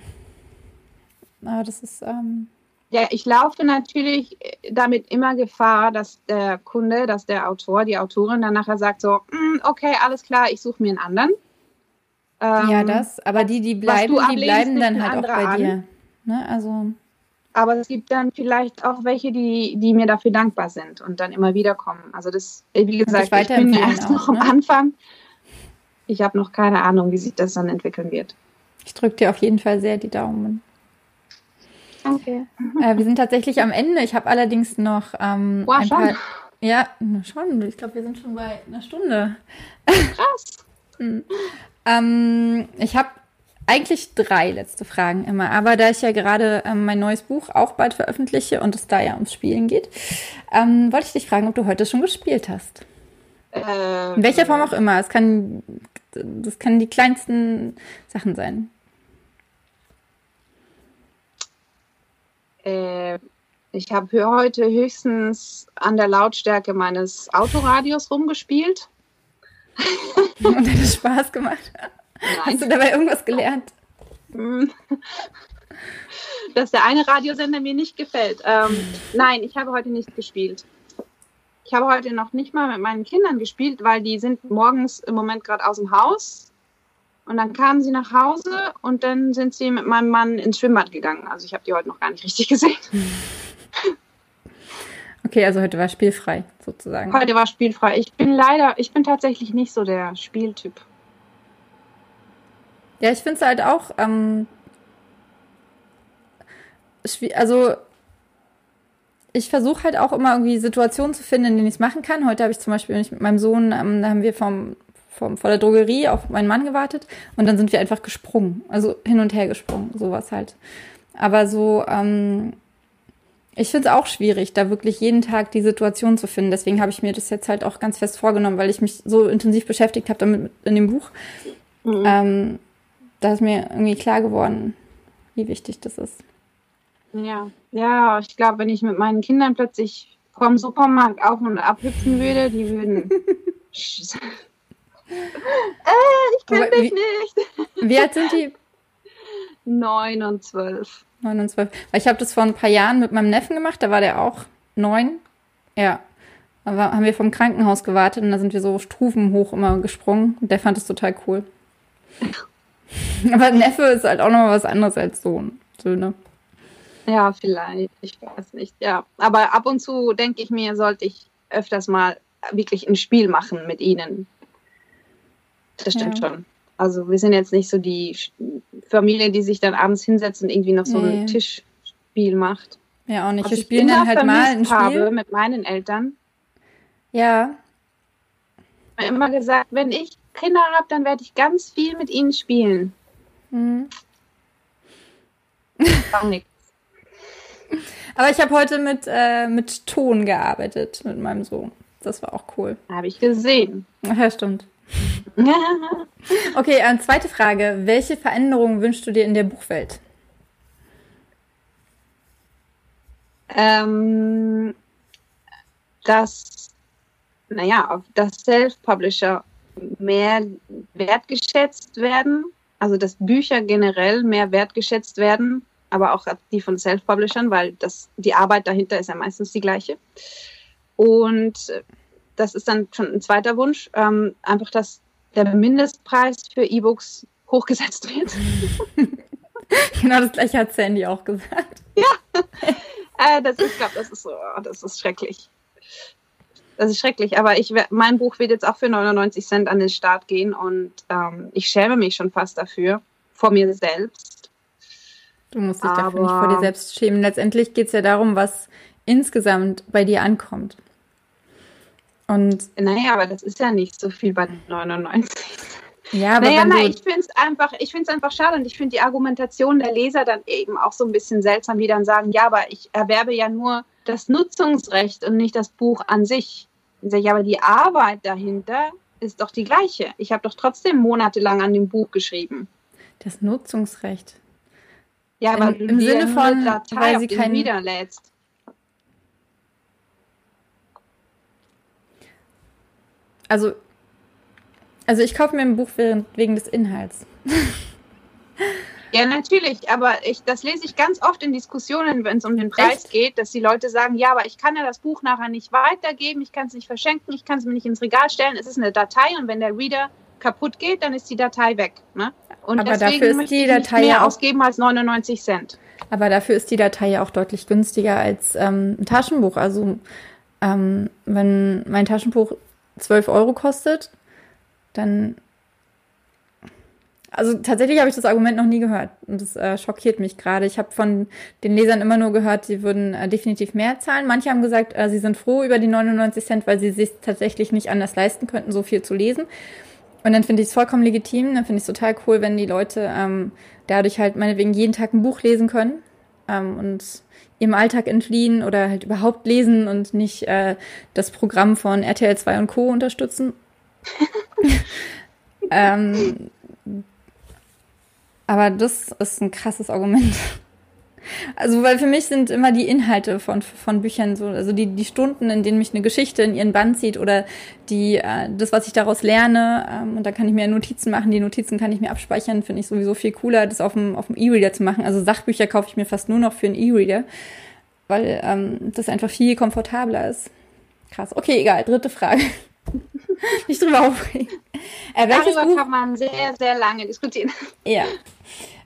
Speaker 1: aber das ist ähm,
Speaker 2: ja, ich laufe natürlich damit immer Gefahr, dass der Kunde, dass der Autor, die Autorin dann nachher sagt so, mm, okay, alles klar, ich suche mir einen anderen.
Speaker 1: Ähm, ja, das, aber die, die bleiben, die bleiben dann halt auch bei dir. Ne? Also.
Speaker 2: Aber es gibt dann vielleicht auch welche, die, die mir dafür dankbar sind und dann immer wieder kommen. Also das, wie gesagt, ich bin erst noch am ne? Anfang. Ich habe noch keine Ahnung, wie sich das dann entwickeln wird.
Speaker 1: Ich drücke dir auf jeden Fall sehr die Daumen.
Speaker 2: Danke.
Speaker 1: Äh, wir sind tatsächlich am Ende. Ich habe allerdings noch ähm,
Speaker 2: Boah, ein schon? paar.
Speaker 1: Ja, schon. Ich glaube, wir sind schon bei einer Stunde.
Speaker 2: Krass. [LAUGHS] hm.
Speaker 1: ähm, ich habe eigentlich drei letzte Fragen immer, aber da ich ja gerade ähm, mein neues Buch auch bald veröffentliche und es da ja ums Spielen geht, ähm, wollte ich dich fragen, ob du heute schon gespielt hast. Ähm, In welcher Form auch immer. Es kann, das können die kleinsten Sachen sein.
Speaker 2: Äh, ich habe heute höchstens an der Lautstärke meines Autoradios rumgespielt.
Speaker 1: Und hat es Spaß gemacht? Nein. Hast du dabei irgendwas gelernt?
Speaker 2: Dass der eine Radiosender mir nicht gefällt. Ähm, nein, ich habe heute nicht gespielt. Ich habe heute noch nicht mal mit meinen Kindern gespielt, weil die sind morgens im Moment gerade aus dem Haus und dann kamen sie nach Hause und dann sind sie mit meinem Mann ins Schwimmbad gegangen. Also ich habe die heute noch gar nicht richtig [LAUGHS] gesehen.
Speaker 1: Okay, also heute war spielfrei sozusagen.
Speaker 2: Heute war spielfrei. Ich bin leider, ich bin tatsächlich nicht so der Spieltyp.
Speaker 1: Ja, ich finde es halt auch, ähm, also ich versuche halt auch immer irgendwie Situationen zu finden, in denen ich es machen kann. Heute habe ich zum Beispiel mit meinem Sohn, ähm, da haben wir vom vor, vor der Drogerie auf meinen Mann gewartet und dann sind wir einfach gesprungen. Also hin und her gesprungen, sowas halt. Aber so, ähm, ich finde es auch schwierig, da wirklich jeden Tag die Situation zu finden. Deswegen habe ich mir das jetzt halt auch ganz fest vorgenommen, weil ich mich so intensiv beschäftigt habe damit in dem Buch. Mhm. Ähm, da ist mir irgendwie klar geworden, wie wichtig das ist.
Speaker 2: Ja, ja, ich glaube, wenn ich mit meinen Kindern plötzlich vom Supermarkt auf und ab hüpfen würde, die würden. [LAUGHS] äh, ich kenne dich nicht.
Speaker 1: Wie alt sind die?
Speaker 2: Neun und zwölf.
Speaker 1: Neun und zwölf. Weil ich habe das vor ein paar Jahren mit meinem Neffen gemacht, da war der auch neun. Ja. Da haben wir vom Krankenhaus gewartet und da sind wir so Stufen hoch immer gesprungen und der fand es total cool. [LAUGHS] Aber Neffe ist halt auch noch was anderes als Sohn. Söhne.
Speaker 2: Ja, vielleicht. Ich weiß nicht. Ja. Aber ab und zu denke ich mir, sollte ich öfters mal wirklich ein Spiel machen mit ihnen. Das stimmt ja. schon. Also wir sind jetzt nicht so die Familie, die sich dann abends hinsetzt und irgendwie noch so nee. ein Tischspiel macht.
Speaker 1: Ja, auch nicht. Was wir spielen dann halt mal ein Spiel. habe
Speaker 2: mit meinen Eltern.
Speaker 1: Ja.
Speaker 2: Ich habe immer gesagt, wenn ich Kinder habe, dann werde ich ganz viel mit ihnen spielen. Mhm.
Speaker 1: War [LAUGHS] nichts. Aber ich habe heute mit, äh, mit Ton gearbeitet mit meinem Sohn. Das war auch cool.
Speaker 2: Habe ich gesehen.
Speaker 1: Ja, stimmt. [LAUGHS] okay, äh, zweite Frage. Welche Veränderungen wünschst du dir in der Buchwelt?
Speaker 2: Ähm, dass, naja, dass Self-Publisher mehr wertgeschätzt werden, also dass Bücher generell mehr wertgeschätzt werden, aber auch die von Self-Publishern, weil das, die Arbeit dahinter ist ja meistens die gleiche. Und das ist dann schon ein zweiter Wunsch, ähm, einfach, dass der Mindestpreis für E-Books hochgesetzt wird. [LAUGHS]
Speaker 1: genau das gleiche hat Sandy auch gesagt.
Speaker 2: Ja, [LAUGHS] äh, das ist, glaube das ist so, das ist schrecklich. Das ist schrecklich, aber ich, mein Buch wird jetzt auch für 99 Cent an den Start gehen und ähm, ich schäme mich schon fast dafür, vor mir selbst.
Speaker 1: Du musst dich aber, dafür nicht vor dir selbst schämen. Letztendlich geht es ja darum, was insgesamt bei dir ankommt. Und
Speaker 2: naja, aber das ist ja nicht so viel bei 99. Ja, aber naja, nein, ich finde es einfach, einfach schade und ich finde die Argumentation der Leser dann eben auch so ein bisschen seltsam, die dann sagen, ja, aber ich erwerbe ja nur das Nutzungsrecht und nicht das Buch an sich. Ich sage, ja, aber die Arbeit dahinter ist doch die gleiche. Ich habe doch trotzdem monatelang an dem Buch geschrieben.
Speaker 1: Das Nutzungsrecht.
Speaker 2: Ja, aber im, im Sinne von, weil sie kein niederlädst.
Speaker 1: Also, also ich kaufe mir ein Buch wegen des Inhalts.
Speaker 2: Ja, natürlich, aber ich, das lese ich ganz oft in Diskussionen, wenn es um den Preis Echt? geht, dass die Leute sagen, ja, aber ich kann ja das Buch nachher nicht weitergeben, ich kann es nicht verschenken, ich kann es mir nicht ins Regal stellen, es ist eine Datei und wenn der Reader kaputt geht, dann ist die Datei weg. Ne? Und
Speaker 1: aber deswegen dafür ist die Datei
Speaker 2: mehr ja auch, ausgeben als 99 Cent.
Speaker 1: Aber dafür ist die Datei ja auch deutlich günstiger als ähm, ein Taschenbuch. Also ähm, wenn mein Taschenbuch 12 Euro kostet, dann. Also tatsächlich habe ich das Argument noch nie gehört und das äh, schockiert mich gerade. Ich habe von den Lesern immer nur gehört, sie würden äh, definitiv mehr zahlen. Manche haben gesagt, äh, sie sind froh über die 99 Cent, weil sie sich tatsächlich nicht anders leisten könnten, so viel zu lesen. Und dann finde ich es vollkommen legitim, dann finde ich es total cool, wenn die Leute ähm, dadurch halt meinetwegen jeden Tag ein Buch lesen können ähm, und ihrem Alltag entfliehen oder halt überhaupt lesen und nicht äh, das Programm von RTL 2 und Co. unterstützen. [LAUGHS] ähm, aber das ist ein krasses Argument. Also, weil für mich sind immer die Inhalte von, von Büchern so, also die, die Stunden, in denen mich eine Geschichte in ihren Band zieht oder die, äh, das, was ich daraus lerne, ähm, und da kann ich mir Notizen machen, die Notizen kann ich mir abspeichern, finde ich sowieso viel cooler, das auf dem, auf dem E-Reader zu machen. Also Sachbücher kaufe ich mir fast nur noch für einen E-Reader, weil ähm, das einfach viel komfortabler ist. Krass. Okay, egal. Dritte Frage. [LAUGHS] Nicht drüber aufregen.
Speaker 2: Äh, Darüber Buch? kann man sehr, sehr lange diskutieren.
Speaker 1: Ja.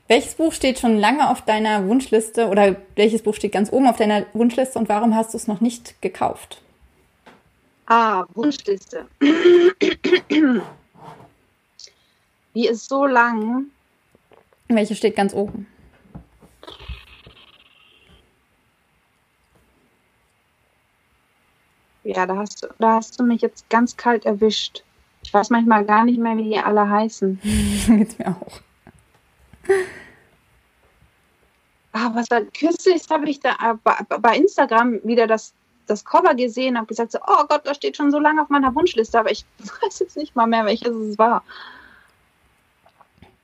Speaker 1: Welches Buch steht schon lange auf deiner Wunschliste oder welches Buch steht ganz oben auf deiner Wunschliste und warum hast du es noch nicht gekauft?
Speaker 2: Ah, Wunschliste. Die ist so lang.
Speaker 1: Welche steht ganz oben?
Speaker 2: Ja, da hast, du, da hast du mich jetzt ganz kalt erwischt. weiß manchmal gar nicht mehr, wie die alle heißen. [LAUGHS]
Speaker 1: Geht's mir auch.
Speaker 2: Ah, was war kürzlich habe ich da bei, Instagram wieder das, das Cover gesehen, habe gesagt, so, oh Gott, das steht schon so lange auf meiner Wunschliste, aber ich [LAUGHS] weiß jetzt nicht mal mehr, welches es war.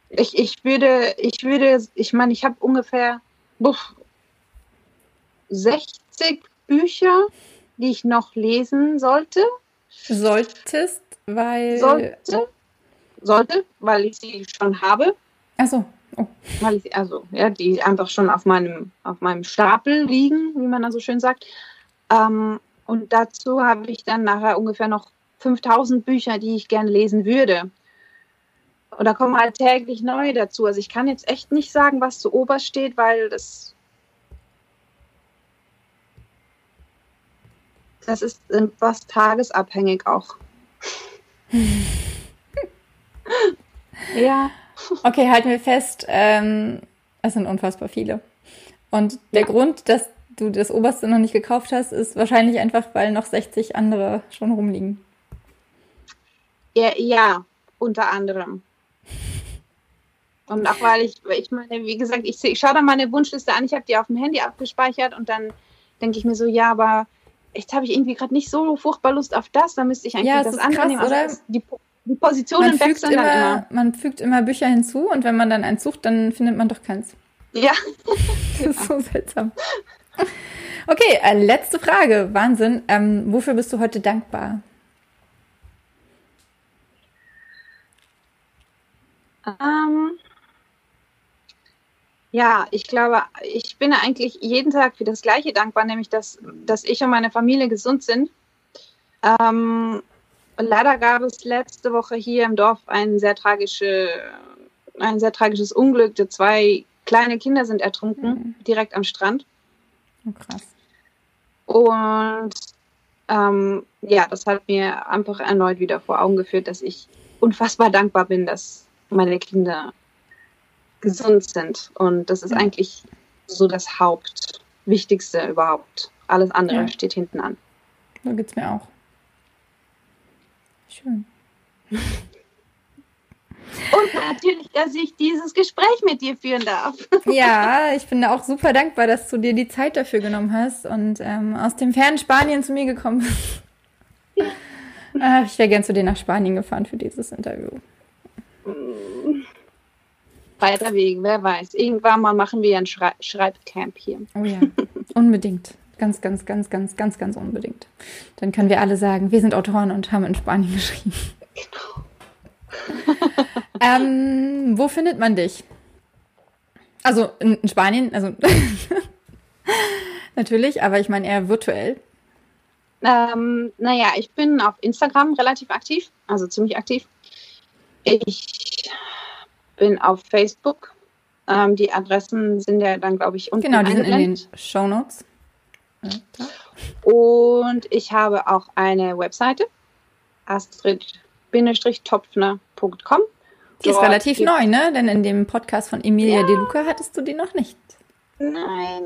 Speaker 2: Ich, ich würde, ich würde, ich meine, ich habe ungefähr buff, 60 Bücher, die ich noch lesen sollte.
Speaker 1: Solltest, weil.
Speaker 2: Sollte, sollte weil ich sie schon habe.
Speaker 1: Achso. Oh.
Speaker 2: Weil ich, also, ja, die einfach schon auf meinem, auf meinem Stapel liegen, wie man da so schön sagt. Ähm, und dazu habe ich dann nachher ungefähr noch 5000 Bücher, die ich gerne lesen würde. Und da kommen halt täglich neue dazu. Also ich kann jetzt echt nicht sagen, was zu oberst steht, weil das das ist was tagesabhängig auch. [LAUGHS]
Speaker 1: ja. Okay, halten wir fest, ähm, es sind unfassbar viele. Und der ja. Grund, dass du das oberste noch nicht gekauft hast, ist wahrscheinlich einfach, weil noch 60 andere schon rumliegen.
Speaker 2: Ja, ja unter anderem. Und auch weil ich, ich meine, wie gesagt, ich, ich schaue da meine Wunschliste an, ich habe die auf dem Handy abgespeichert und dann denke ich mir so, ja, aber jetzt habe ich irgendwie gerade nicht so furchtbar Lust auf das, dann müsste ich eigentlich ja, das andere nehmen. Also die, die Positionen wechseln
Speaker 1: immer,
Speaker 2: dann immer.
Speaker 1: Man fügt immer Bücher hinzu und wenn man dann eins sucht, dann findet man doch keins.
Speaker 2: Ja. [LAUGHS]
Speaker 1: das ist so seltsam. Okay, äh, letzte Frage. Wahnsinn. Ähm, wofür bist du heute dankbar?
Speaker 2: Ähm, ja, ich glaube, ich bin eigentlich jeden Tag für das Gleiche dankbar, nämlich dass, dass ich und meine Familie gesund sind. Ähm, leider gab es letzte Woche hier im Dorf ein sehr, tragische, ein sehr tragisches Unglück. Die zwei kleine Kinder sind ertrunken, mhm. direkt am Strand.
Speaker 1: Oh, krass.
Speaker 2: Und ähm, ja, das hat mir einfach erneut wieder vor Augen geführt, dass ich unfassbar dankbar bin, dass meine Kinder gesund sind. Und das ist ja. eigentlich so das Hauptwichtigste überhaupt. Alles andere ja. steht hinten an.
Speaker 1: So geht es mir auch. Schön.
Speaker 2: Und natürlich, dass ich dieses Gespräch mit dir führen darf. [LAUGHS]
Speaker 1: Ja, ich bin auch super dankbar, dass du dir die Zeit dafür genommen hast und ähm, aus dem fernen Spanien zu mir gekommen bist. Ja. [LAUGHS] Äh, ich wäre gern zu dir nach Spanien gefahren für dieses Interview.
Speaker 2: Weiter Weg, wer weiß. Irgendwann mal machen wir ein Schrei Schreibcamp hier.
Speaker 1: Oh ja, unbedingt. Ganz, ganz, ganz, ganz, ganz, ganz unbedingt. Dann können wir alle sagen, wir sind Autoren und haben in Spanien geschrieben. Genau. ähm, wo findet man dich? Also in, in Spanien, also [LAUGHS] natürlich, aber ich meine eher virtuell.
Speaker 2: Ähm, naja, ich bin auf Instagram relativ aktiv, also ziemlich aktiv. Ich bin auf Facebook. Ähm, die Adressen sind ja dann, glaube ich,
Speaker 1: unten Genau, die sind in den Show Notes.
Speaker 2: Und ich habe auch eine Webseite, astrid-topfner.com.
Speaker 1: Die ist relativ neu, ne? Denn in dem Podcast von Emilia ja. De Luca hattest du die noch nicht.
Speaker 2: Nein.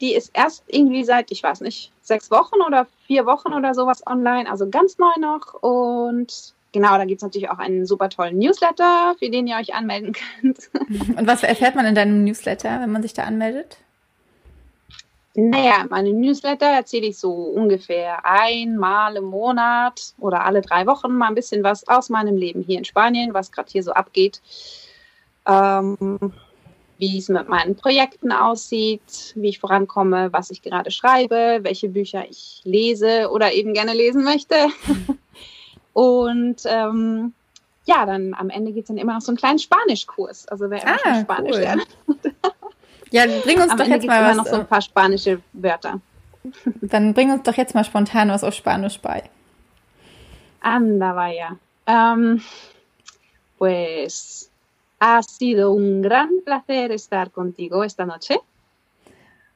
Speaker 2: Die ist erst irgendwie seit, ich weiß nicht, sechs Wochen oder vier Wochen oder sowas online, also ganz neu noch. Und Genau, da gibt es natürlich auch einen super tollen Newsletter, für den ihr euch anmelden könnt.
Speaker 1: Und was erfährt man in deinem Newsletter, wenn man sich da anmeldet?
Speaker 2: Naja, meine Newsletter erzähle ich so ungefähr einmal im Monat oder alle drei Wochen mal ein bisschen was aus meinem Leben hier in Spanien, was gerade hier so abgeht. Ähm, wie es mit meinen Projekten aussieht, wie ich vorankomme, was ich gerade schreibe, welche Bücher ich lese oder eben gerne lesen möchte. [LAUGHS] Und ähm, ja, dann am Ende gibt es dann immer noch so einen kleinen Spanischkurs. Also wer immer ah, Spanisch cool. lernt. [LAUGHS]
Speaker 1: Ja, bring uns am doch Ende jetzt mal
Speaker 2: was. noch so ein äh, paar spanische Wörter.
Speaker 1: Dann bring uns doch jetzt mal spontan was auf Spanisch bei.
Speaker 2: Anda, vaya. Um, pues ha sido un gran placer estar contigo esta noche.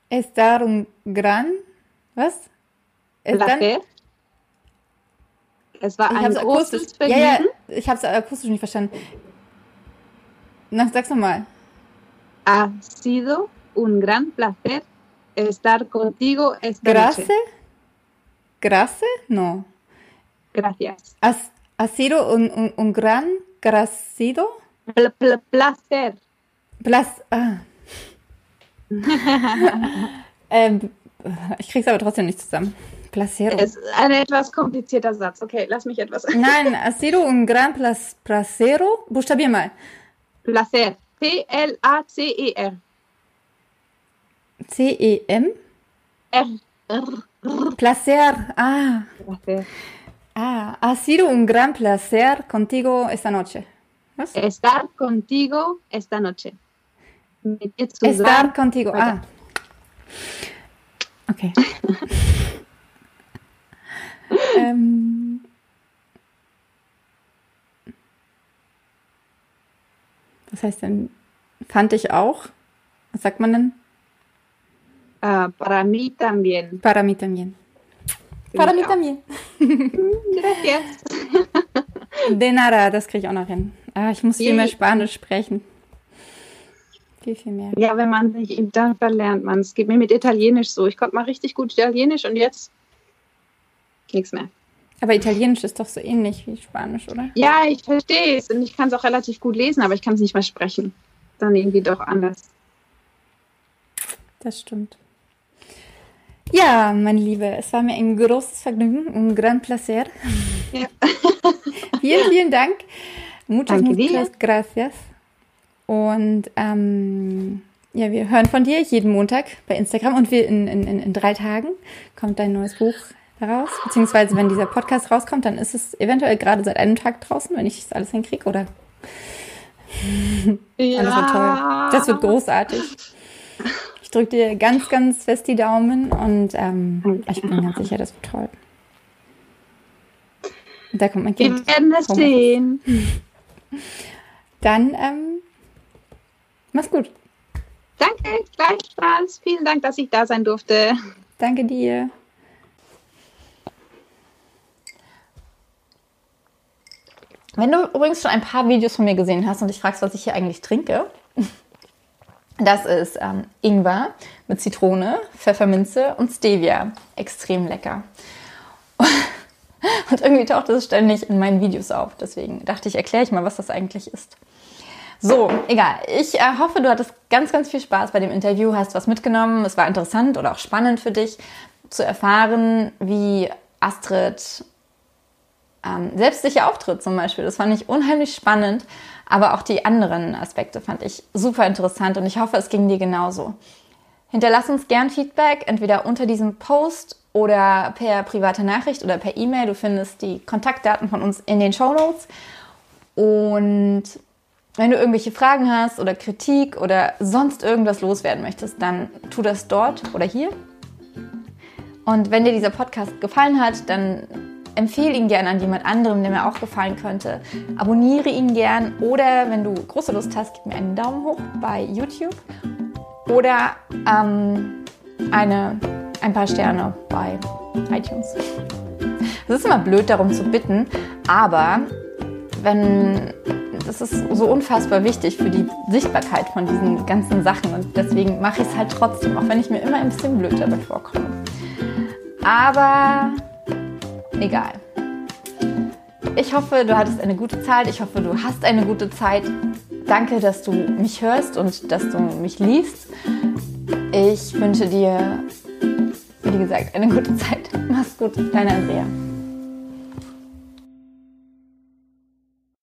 Speaker 1: Estar un gran, was?
Speaker 2: Placer. Es war ein großes Vergnügen. Ja, ja,
Speaker 1: ich habe es akustisch nicht verstanden. Na, sag's nochmal.
Speaker 2: Ha sido un gran placer estar contigo esta
Speaker 1: Grace? noche. ¿Grace? No.
Speaker 2: Gracias.
Speaker 1: Has, Ha sido un, un, un gran gracido.
Speaker 2: Pl pl placer.
Speaker 1: Blas. Ah. ähm, [LAUGHS] ich krieg's aber trotzdem nicht zusammen. Placero.
Speaker 2: Es ist ein etwas komplizierter Satz. Okay, lass mich etwas.
Speaker 1: Nein, ha sido un gran plas placero. Buchstabier mal.
Speaker 2: Placer. P-L-A-C-E-R.
Speaker 1: C-E-M.
Speaker 2: R. R.
Speaker 1: Placer. Ah.
Speaker 2: Placer.
Speaker 1: Ah. Ha sido un gran placer contigo esta noche.
Speaker 2: Estar contigo esta noche.
Speaker 1: Estar contigo. Ah.
Speaker 2: Weiter.
Speaker 1: Okay. [LAUGHS] Was heißt denn? Fand ich auch. Was sagt man denn?
Speaker 2: Ah, para mí también.
Speaker 1: Para mí también. Para mí también. [LAUGHS]
Speaker 2: Gracias.
Speaker 1: De nada, das kriege ich auch noch hin. Ah, ich muss viel mehr Spanisch sprechen. Viel, viel mehr.
Speaker 2: Ja, wenn man sich dann verlernt man. Es geht mir mit Italienisch so. Ich konnte mal richtig gut Italienisch und jetzt nichts mehr.
Speaker 1: Aber Italienisch ist doch so ähnlich wie Spanisch, oder?
Speaker 2: Ja, ich verstehe es und ich kann es auch relativ gut lesen, aber ich kann es nicht mehr sprechen. Dann irgendwie doch anders.
Speaker 1: Das stimmt. Ja, meine Liebe, es war mir ein großes Vergnügen, un gran placer.
Speaker 2: Ja. [LAUGHS]
Speaker 1: Vielen, vielen Dank. Muchas,
Speaker 2: Danke dir.
Speaker 1: muchas gracias. Und ähm, ja, wir hören von dir jeden Montag bei Instagram und wir in, in, in drei Tagen kommt dein neues Buch heraus. Beziehungsweise, wenn dieser Podcast rauskommt, dann ist es eventuell gerade seit einem Tag draußen, wenn ich das alles hinkriege, oder? [LAUGHS]
Speaker 2: Ja.
Speaker 1: Alles wird toll. Das wird großartig. Ich drücke dir ganz, ganz fest die Daumen und ähm, ich bin ganz sicher, das wird toll. Da kommt mein
Speaker 2: Wir
Speaker 1: Kind.
Speaker 2: werden es
Speaker 1: Homeoffice.
Speaker 2: sehen. [LAUGHS]
Speaker 1: Dann ähm, mach's gut.
Speaker 2: Danke, gleichfalls. Vielen Dank, dass ich da sein durfte.
Speaker 1: Danke dir. Wenn du übrigens schon ein paar Videos von mir gesehen hast und dich fragst, was ich hier eigentlich trinke, [LAUGHS] das ist ähm, Ingwer mit Zitrone, Pfefferminze und Stevia. Extrem lecker. [LAUGHS] Und irgendwie taucht es ständig in meinen Videos auf. Deswegen dachte ich, erkläre ich mal, was das eigentlich ist. So, egal. Ich äh, hoffe, du hattest ganz, ganz viel Spaß bei dem Interview, hast was mitgenommen. Es war interessant oder auch spannend für dich zu erfahren, wie Astrid ähm, selbstsicher auftritt zum Beispiel. Das fand ich unheimlich spannend, aber auch die anderen Aspekte fand ich super interessant und ich hoffe, es ging dir genauso. Hinterlass uns gern Feedback, entweder unter diesem Post oder per private Nachricht oder per E-Mail. Du findest die Kontaktdaten von uns in den Show Notes. Und wenn du irgendwelche Fragen hast oder Kritik oder sonst irgendwas loswerden möchtest, dann tu das dort oder hier. Und wenn dir dieser Podcast gefallen hat, dann empfehle ihn gern an jemand anderem, der mir auch gefallen könnte. Abonniere ihn gern oder wenn du große Lust hast, gib mir einen Daumen hoch bei YouTube oder ähm, eine, ein paar Sterne bei iTunes. Es ist immer blöd, darum zu bitten, aber wenn das ist so unfassbar wichtig für die Sichtbarkeit von diesen ganzen Sachen und deswegen mache ich es halt trotzdem, auch wenn ich mir immer ein bisschen blöd dabei vorkomme. Aber egal. Ich hoffe, du hattest eine gute Zeit. Ich hoffe, du hast eine gute Zeit. Danke, dass du mich hörst und dass du mich liest. Ich wünsche dir, wie gesagt, eine gute Zeit. Mach's gut, deine Andrea.